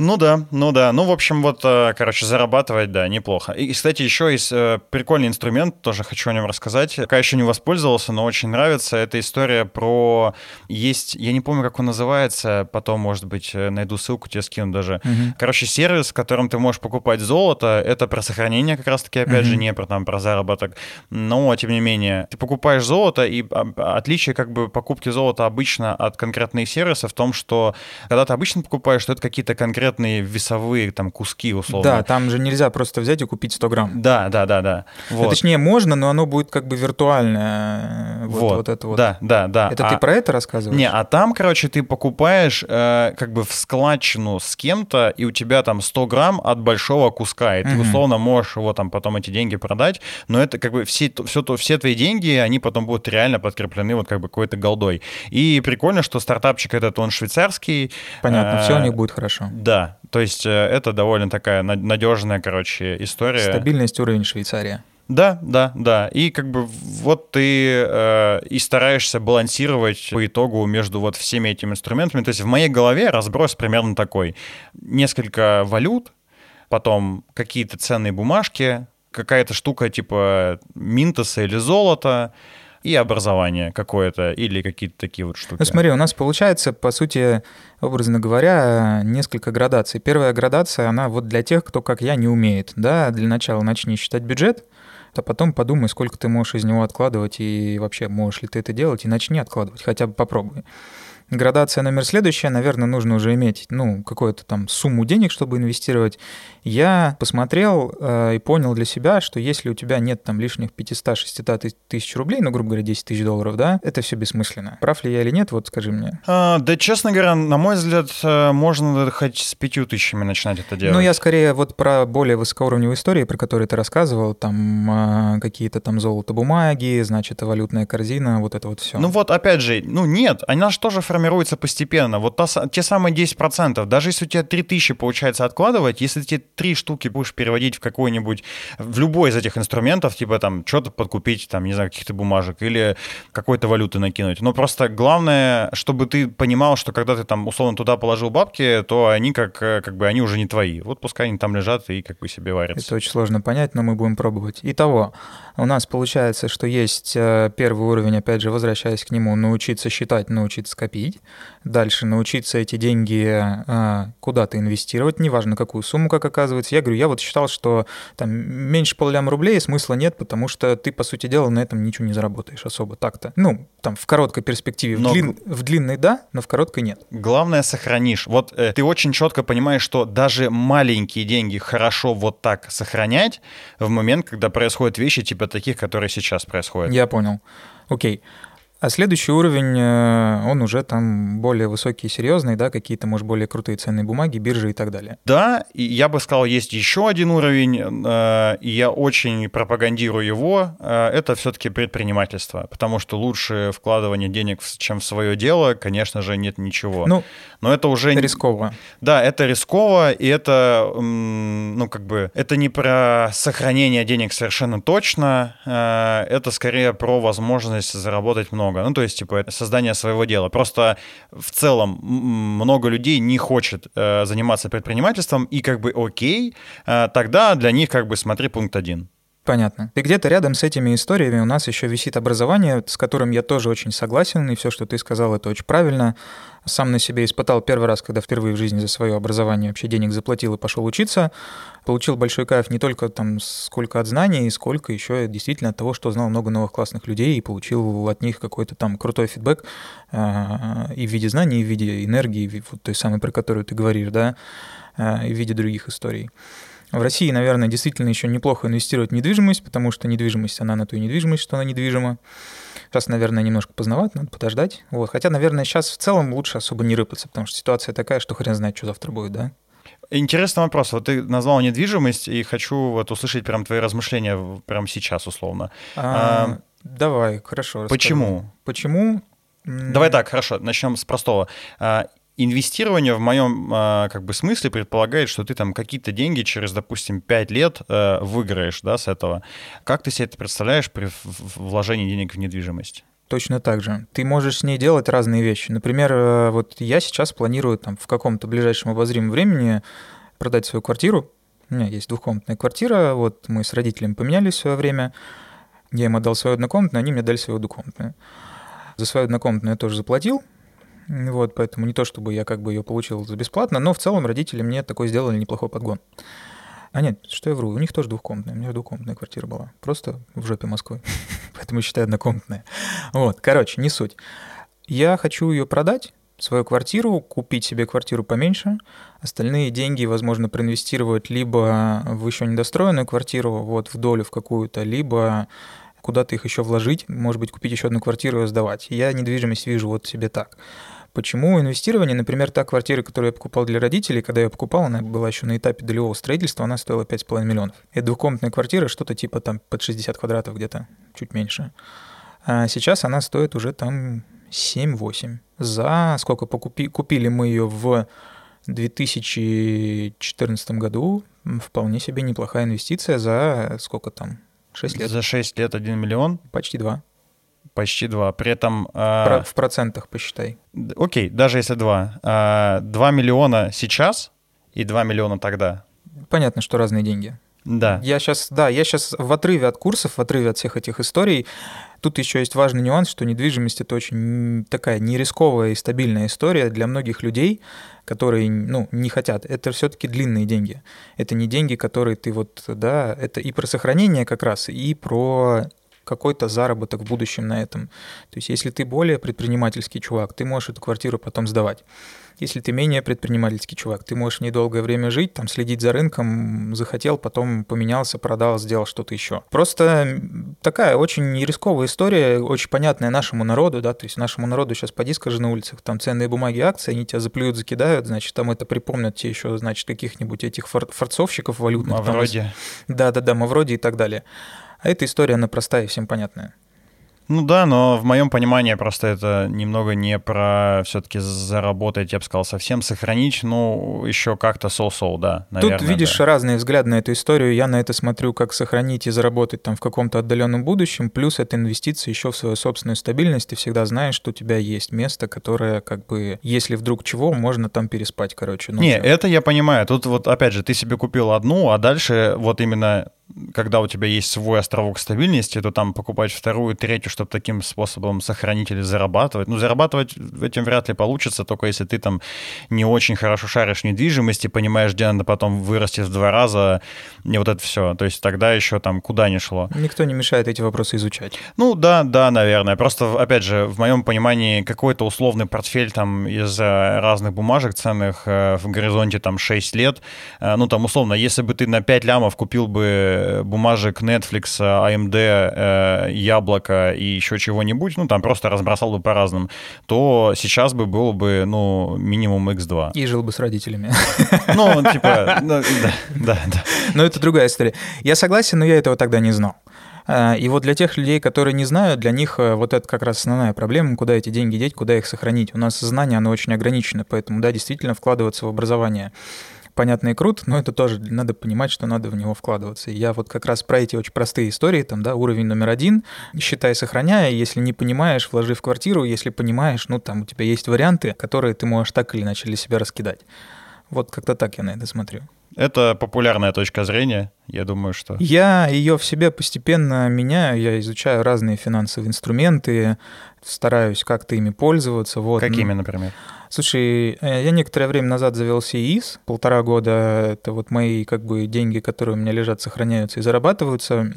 Speaker 1: Ну да, ну да. Ну, в общем, вот, э, короче, зарабатывать, да, неплохо. И, кстати, еще есть э, прикольный инструмент, тоже хочу о нем рассказать. Пока еще не воспользовался, но очень нравится. Это история про... Есть, я не помню, как он называется, потом, может быть, э, найду ссылку, тебе скину даже. Угу. Короче, сервис, в котором ты можешь покупать золото, это про сохранение как раз-таки, опять угу. же, не про, там, про заработок. Но, тем не менее, ты покупаешь золото, и а, отличие как бы покупки золота обычно от конкретной сервиса в том, что когда ты обычно покупаешь, то это какие-то конкретные весовые там куски, условно.
Speaker 2: Да, там же нельзя просто взять и купить 100 грамм.
Speaker 1: Да, да, да, да.
Speaker 2: Вот. точнее, можно, но оно будет как бы виртуальное. Вот, вот. вот это вот.
Speaker 1: Да, да, да.
Speaker 2: Это а... ты про это рассказываешь?
Speaker 1: Не, а там, короче, ты покупаешь э, как бы в складчину с кем-то, и у тебя там 100 грамм от большого куска, и ты угу. условно можешь его там потом эти деньги продать, но это как бы все, все, все твои деньги, они потом будут реально подкреплены вот как бы какой-то голдой. И прикольно, что стартап разработчик этот, он швейцарский.
Speaker 2: Понятно, все у них будет хорошо.
Speaker 1: Да, то есть э, это довольно такая надежная, короче, история.
Speaker 2: Стабильность уровень Швейцария.
Speaker 1: Да, да, да. И как бы вот ты э, и стараешься балансировать по итогу между вот всеми этими инструментами. То есть в моей голове разброс примерно такой. Несколько валют, потом какие-то ценные бумажки, какая-то штука типа минтоса или золота, и образование какое-то или какие-то такие вот штуки.
Speaker 2: Ну смотри, у нас получается, по сути, образно говоря, несколько градаций. Первая градация, она вот для тех, кто, как я, не умеет. Да, для начала начни считать бюджет, а потом подумай, сколько ты можешь из него откладывать и вообще можешь ли ты это делать, и начни откладывать, хотя бы попробуй. Градация номер следующая, наверное, нужно уже иметь, ну, какую-то там сумму денег, чтобы инвестировать. Я посмотрел э, и понял для себя, что если у тебя нет там лишних 500-600 тысяч рублей, ну, грубо говоря, 10 тысяч долларов, да, это все бессмысленно. Прав ли я или нет, вот скажи мне.
Speaker 1: А, да, честно говоря, на мой взгляд, э, можно хоть с 5 тысячами начинать это делать.
Speaker 2: Ну, я скорее вот про более высокоуровневые истории, про которые ты рассказывал, там э, какие-то там золото бумаги, значит, валютная корзина, вот это вот все.
Speaker 1: Ну вот, опять же, ну нет, она же тоже формируется формируется постепенно. Вот та, те самые 10%, даже если у тебя 3000 получается откладывать, если ты три штуки будешь переводить в какой-нибудь, в любой из этих инструментов, типа там что-то подкупить, там, не знаю, каких-то бумажек или какой-то валюты накинуть. Но просто главное, чтобы ты понимал, что когда ты там условно туда положил бабки, то они как, как бы они уже не твои. Вот пускай они там лежат и как бы себе варятся.
Speaker 2: Это очень сложно понять, но мы будем пробовать. Итого, у нас получается, что есть э, первый уровень, опять же, возвращаясь к нему, научиться считать, научиться копить. Дальше научиться эти деньги э, куда-то инвестировать, неважно какую сумму, как оказывается. Я говорю, я вот считал, что там меньше поллям рублей смысла нет, потому что ты, по сути дела, на этом ничего не заработаешь особо так-то. Ну, там в короткой перспективе, но... в, длин... в длинной да, но в короткой нет.
Speaker 1: Главное сохранишь. Вот э, ты очень четко понимаешь, что даже маленькие деньги хорошо вот так сохранять в момент, когда происходят вещи типа таких, которые сейчас происходят.
Speaker 2: Я понял. Окей. А следующий уровень, э, он уже там более высокий и серьезный, да, какие-то, может, более крутые ценные бумаги, биржи и так далее.
Speaker 1: Да, и я бы сказал, есть еще один уровень, э, и я очень пропагандирую его, э, это все-таки предпринимательство, потому что лучше вкладывание денег, чем в свое дело, конечно же, нет ничего.
Speaker 2: Ну, но это уже... Это рисково.
Speaker 1: Да, это рисково, и это, ну, как бы, это не про сохранение денег совершенно точно, это скорее про возможность заработать много много. Ну, то есть, типа, это создание своего дела. Просто в целом много людей не хочет э, заниматься предпринимательством, и как бы окей, э, тогда для них как бы смотри пункт один.
Speaker 2: Понятно. И где-то рядом с этими историями у нас еще висит образование, с которым я тоже очень согласен, и все, что ты сказал, это очень правильно. Сам на себе испытал первый раз, когда впервые в жизни за свое образование вообще денег заплатил и пошел учиться. Получил большой кайф не только там сколько от знаний, сколько еще действительно от того, что знал много новых классных людей и получил от них какой-то там крутой фидбэк э, и в виде знаний, и в виде энергии, вот той самой, про которую ты говоришь, да, э, и в виде других историй. В России, наверное, действительно еще неплохо инвестировать в недвижимость, потому что недвижимость, она на ту и недвижимость, что она недвижима. Сейчас, наверное, немножко поздновато, надо подождать. Вот. Хотя, наверное, сейчас в целом лучше особо не рыпаться, потому что ситуация такая, что хрен знает, что завтра будет, да?
Speaker 1: интересный вопрос. Вот ты назвал недвижимость, и хочу вот услышать прям твои размышления прямо сейчас, условно.
Speaker 2: А, а, давай, хорошо.
Speaker 1: Почему?
Speaker 2: Расскажу. Почему?
Speaker 1: Давай так, хорошо, начнем с простого. Инвестирование в моем а, как бы смысле предполагает, что ты там какие-то деньги через, допустим, 5 лет э, выиграешь, да, с этого. Как ты себе это представляешь при вложении денег в недвижимость?
Speaker 2: Точно так же. Ты можешь с ней делать разные вещи. Например, э, вот я сейчас планирую там в каком-то ближайшем обозримом времени продать свою квартиру. У меня есть двухкомнатная квартира, вот мы с родителями поменялись в свое время. Я им отдал свою однокомнатную, они мне дали свою двухкомнатную. За свою однокомнатную я тоже заплатил, вот, поэтому не то, чтобы я как бы ее получил за бесплатно, но в целом родители мне такой сделали неплохой подгон. А нет, что я вру, у них тоже двухкомнатная, у меня двухкомнатная квартира была, просто в жопе Москвы, поэтому считаю однокомнатная. Вот, короче, не суть. Я хочу ее продать, свою квартиру, купить себе квартиру поменьше, остальные деньги, возможно, проинвестировать либо в еще недостроенную квартиру, вот в долю в какую-то, либо куда-то их еще вложить, может быть, купить еще одну квартиру и сдавать. Я недвижимость вижу вот себе так. Почему инвестирование? Например, та квартира, которую я покупал для родителей, когда я покупал, она была еще на этапе долевого строительства, она стоила 5,5 миллионов. Это двухкомнатная квартира, что-то типа там под 60 квадратов где-то, чуть меньше. А сейчас она стоит уже там 7-8. За сколько покупи, купили мы ее в 2014 году, вполне себе неплохая инвестиция за сколько там, 6 лет?
Speaker 1: За 6 лет 1 миллион?
Speaker 2: Почти 2.
Speaker 1: Почти 2. При этом...
Speaker 2: Про, в процентах посчитай.
Speaker 1: Окей, даже если 2. А, 2 миллиона сейчас и 2 миллиона тогда.
Speaker 2: Понятно, что разные деньги.
Speaker 1: Да.
Speaker 2: Я сейчас, да, я сейчас в отрыве от курсов, в отрыве от всех этих историй. Тут еще есть важный нюанс, что недвижимость это очень такая нерисковая и стабильная история для многих людей, которые, ну, не хотят. Это все-таки длинные деньги. Это не деньги, которые ты вот, да, это и про сохранение как раз, и про какой-то заработок в будущем на этом. То есть если ты более предпринимательский чувак, ты можешь эту квартиру потом сдавать. Если ты менее предпринимательский чувак, ты можешь недолгое время жить, там следить за рынком, захотел, потом поменялся, продал, сделал что-то еще. Просто такая очень рисковая история, очень понятная нашему народу, да, то есть нашему народу сейчас поди скажи на улицах, там ценные бумаги, акции, они тебя заплюют, закидают, значит, там это припомнят тебе еще, значит, каких-нибудь этих фор- форцовщиков валютных.
Speaker 1: Мавроди.
Speaker 2: Да-да-да, Мавроди и так далее. А эта история, она простая и всем понятная.
Speaker 1: Ну да, но в моем понимании просто это немного не про все-таки заработать, я бы сказал, совсем сохранить, ну, еще как-то соу-соу, да, наверное.
Speaker 2: Тут видишь
Speaker 1: да.
Speaker 2: разные взгляды на эту историю. Я на это смотрю, как сохранить и заработать там в каком-то отдаленном будущем, плюс это инвестиции еще в свою собственную стабильность. Ты всегда знаешь, что у тебя есть место, которое как бы, если вдруг чего, можно там переспать, короче.
Speaker 1: Ночью. Не, это я понимаю. Тут вот опять же, ты себе купил одну, а дальше вот именно когда у тебя есть свой островок стабильности, то там покупать вторую, третью, чтобы таким способом сохранить или зарабатывать. Ну, зарабатывать этим вряд ли получится, только если ты там не очень хорошо шаришь недвижимости, понимаешь, где она потом вырастет в два раза, и вот это все. То есть тогда еще там куда ни шло.
Speaker 2: Никто не мешает эти вопросы изучать.
Speaker 1: Ну, да, да, наверное. Просто, опять же, в моем понимании, какой-то условный портфель там из разных бумажек ценных э, в горизонте там 6 лет, э, ну, там, условно, если бы ты на 5 лямов купил бы бумажек Netflix, AMD, э, Яблоко и еще чего-нибудь, ну, там просто разбросал бы по разным, то сейчас бы было бы, ну, минимум X2.
Speaker 2: И жил бы с родителями.
Speaker 1: Ну, типа, ну, да, да, да.
Speaker 2: Но это другая история. Я согласен, но я этого тогда не знал. А, и вот для тех людей, которые не знают, для них э, вот это как раз основная проблема, куда эти деньги деть, куда их сохранить. У нас знание, оно очень ограничено, поэтому, да, действительно вкладываться в образование понятно и круто, но это тоже надо понимать, что надо в него вкладываться. И я вот как раз про эти очень простые истории, там, да, уровень номер один, считай, сохраняя, если не понимаешь, вложи в квартиру, если понимаешь, ну, там у тебя есть варианты, которые ты можешь так или иначе для себя раскидать. Вот как-то так я на это смотрю.
Speaker 1: Это популярная точка зрения, я думаю, что...
Speaker 2: Я ее в себе постепенно меняю, я изучаю разные финансовые инструменты, стараюсь как-то ими пользоваться. Вот.
Speaker 1: Какими, например?
Speaker 2: Слушай, э, я некоторое время назад завел ИИС, полтора года, это вот мои как бы деньги, которые у меня лежат, сохраняются и зарабатываются.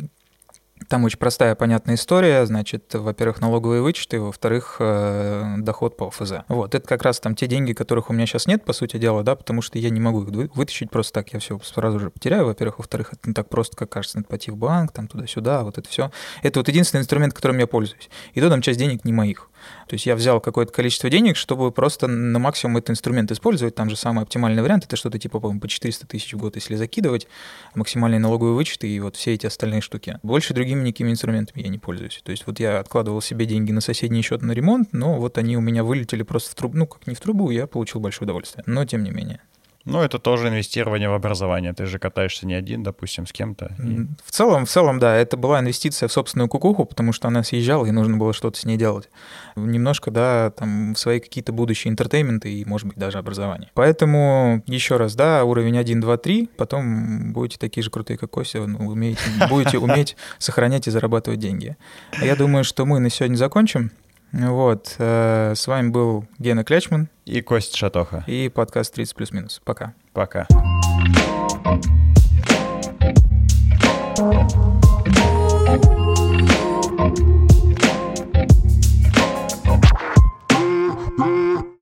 Speaker 2: Там очень простая, понятная история. Значит, во-первых, налоговые вычеты, во-вторых, э, доход по ОФЗ. Вот, это как раз там те деньги, которых у меня сейчас нет, по сути дела, да, потому что я не могу их вытащить просто так, я все сразу же потеряю, во-первых. Во-вторых, это не так просто, как кажется, надо пойти в банк, там туда-сюда, вот это все. Это вот единственный инструмент, которым я пользуюсь. И то там часть денег не моих. То есть я взял какое-то количество денег, чтобы просто на максимум этот инструмент использовать. Там же самый оптимальный вариант — это что-то типа, по-моему, по 400 тысяч в год, если закидывать, максимальный налоговый вычет и вот все эти остальные штуки. Больше другими никакими инструментами я не пользуюсь. То есть вот я откладывал себе деньги на соседний счет на ремонт, но вот они у меня вылетели просто в трубу, ну, как не в трубу, я получил большое удовольствие. Но тем не менее.
Speaker 1: Ну, это тоже инвестирование в образование. Ты же катаешься не один, допустим, с кем-то.
Speaker 2: И... В целом, в целом, да, это была инвестиция в собственную кукуху, потому что она съезжала, и нужно было что-то с ней делать. Немножко, да, там, в свои какие-то будущие entertainment ы и, может быть, даже образование. Поэтому, еще раз, да, уровень 1, 2, 3, потом будете такие же крутые, как Кося, ну, умеете, будете уметь сохранять и зарабатывать деньги. Я думаю, что мы на сегодня закончим. Вот. Э, с вами был Гена Клячман.
Speaker 1: И Костя Шатоха.
Speaker 2: И подкаст 30 плюс-минус. Пока. Пока.
Speaker 1: Пока.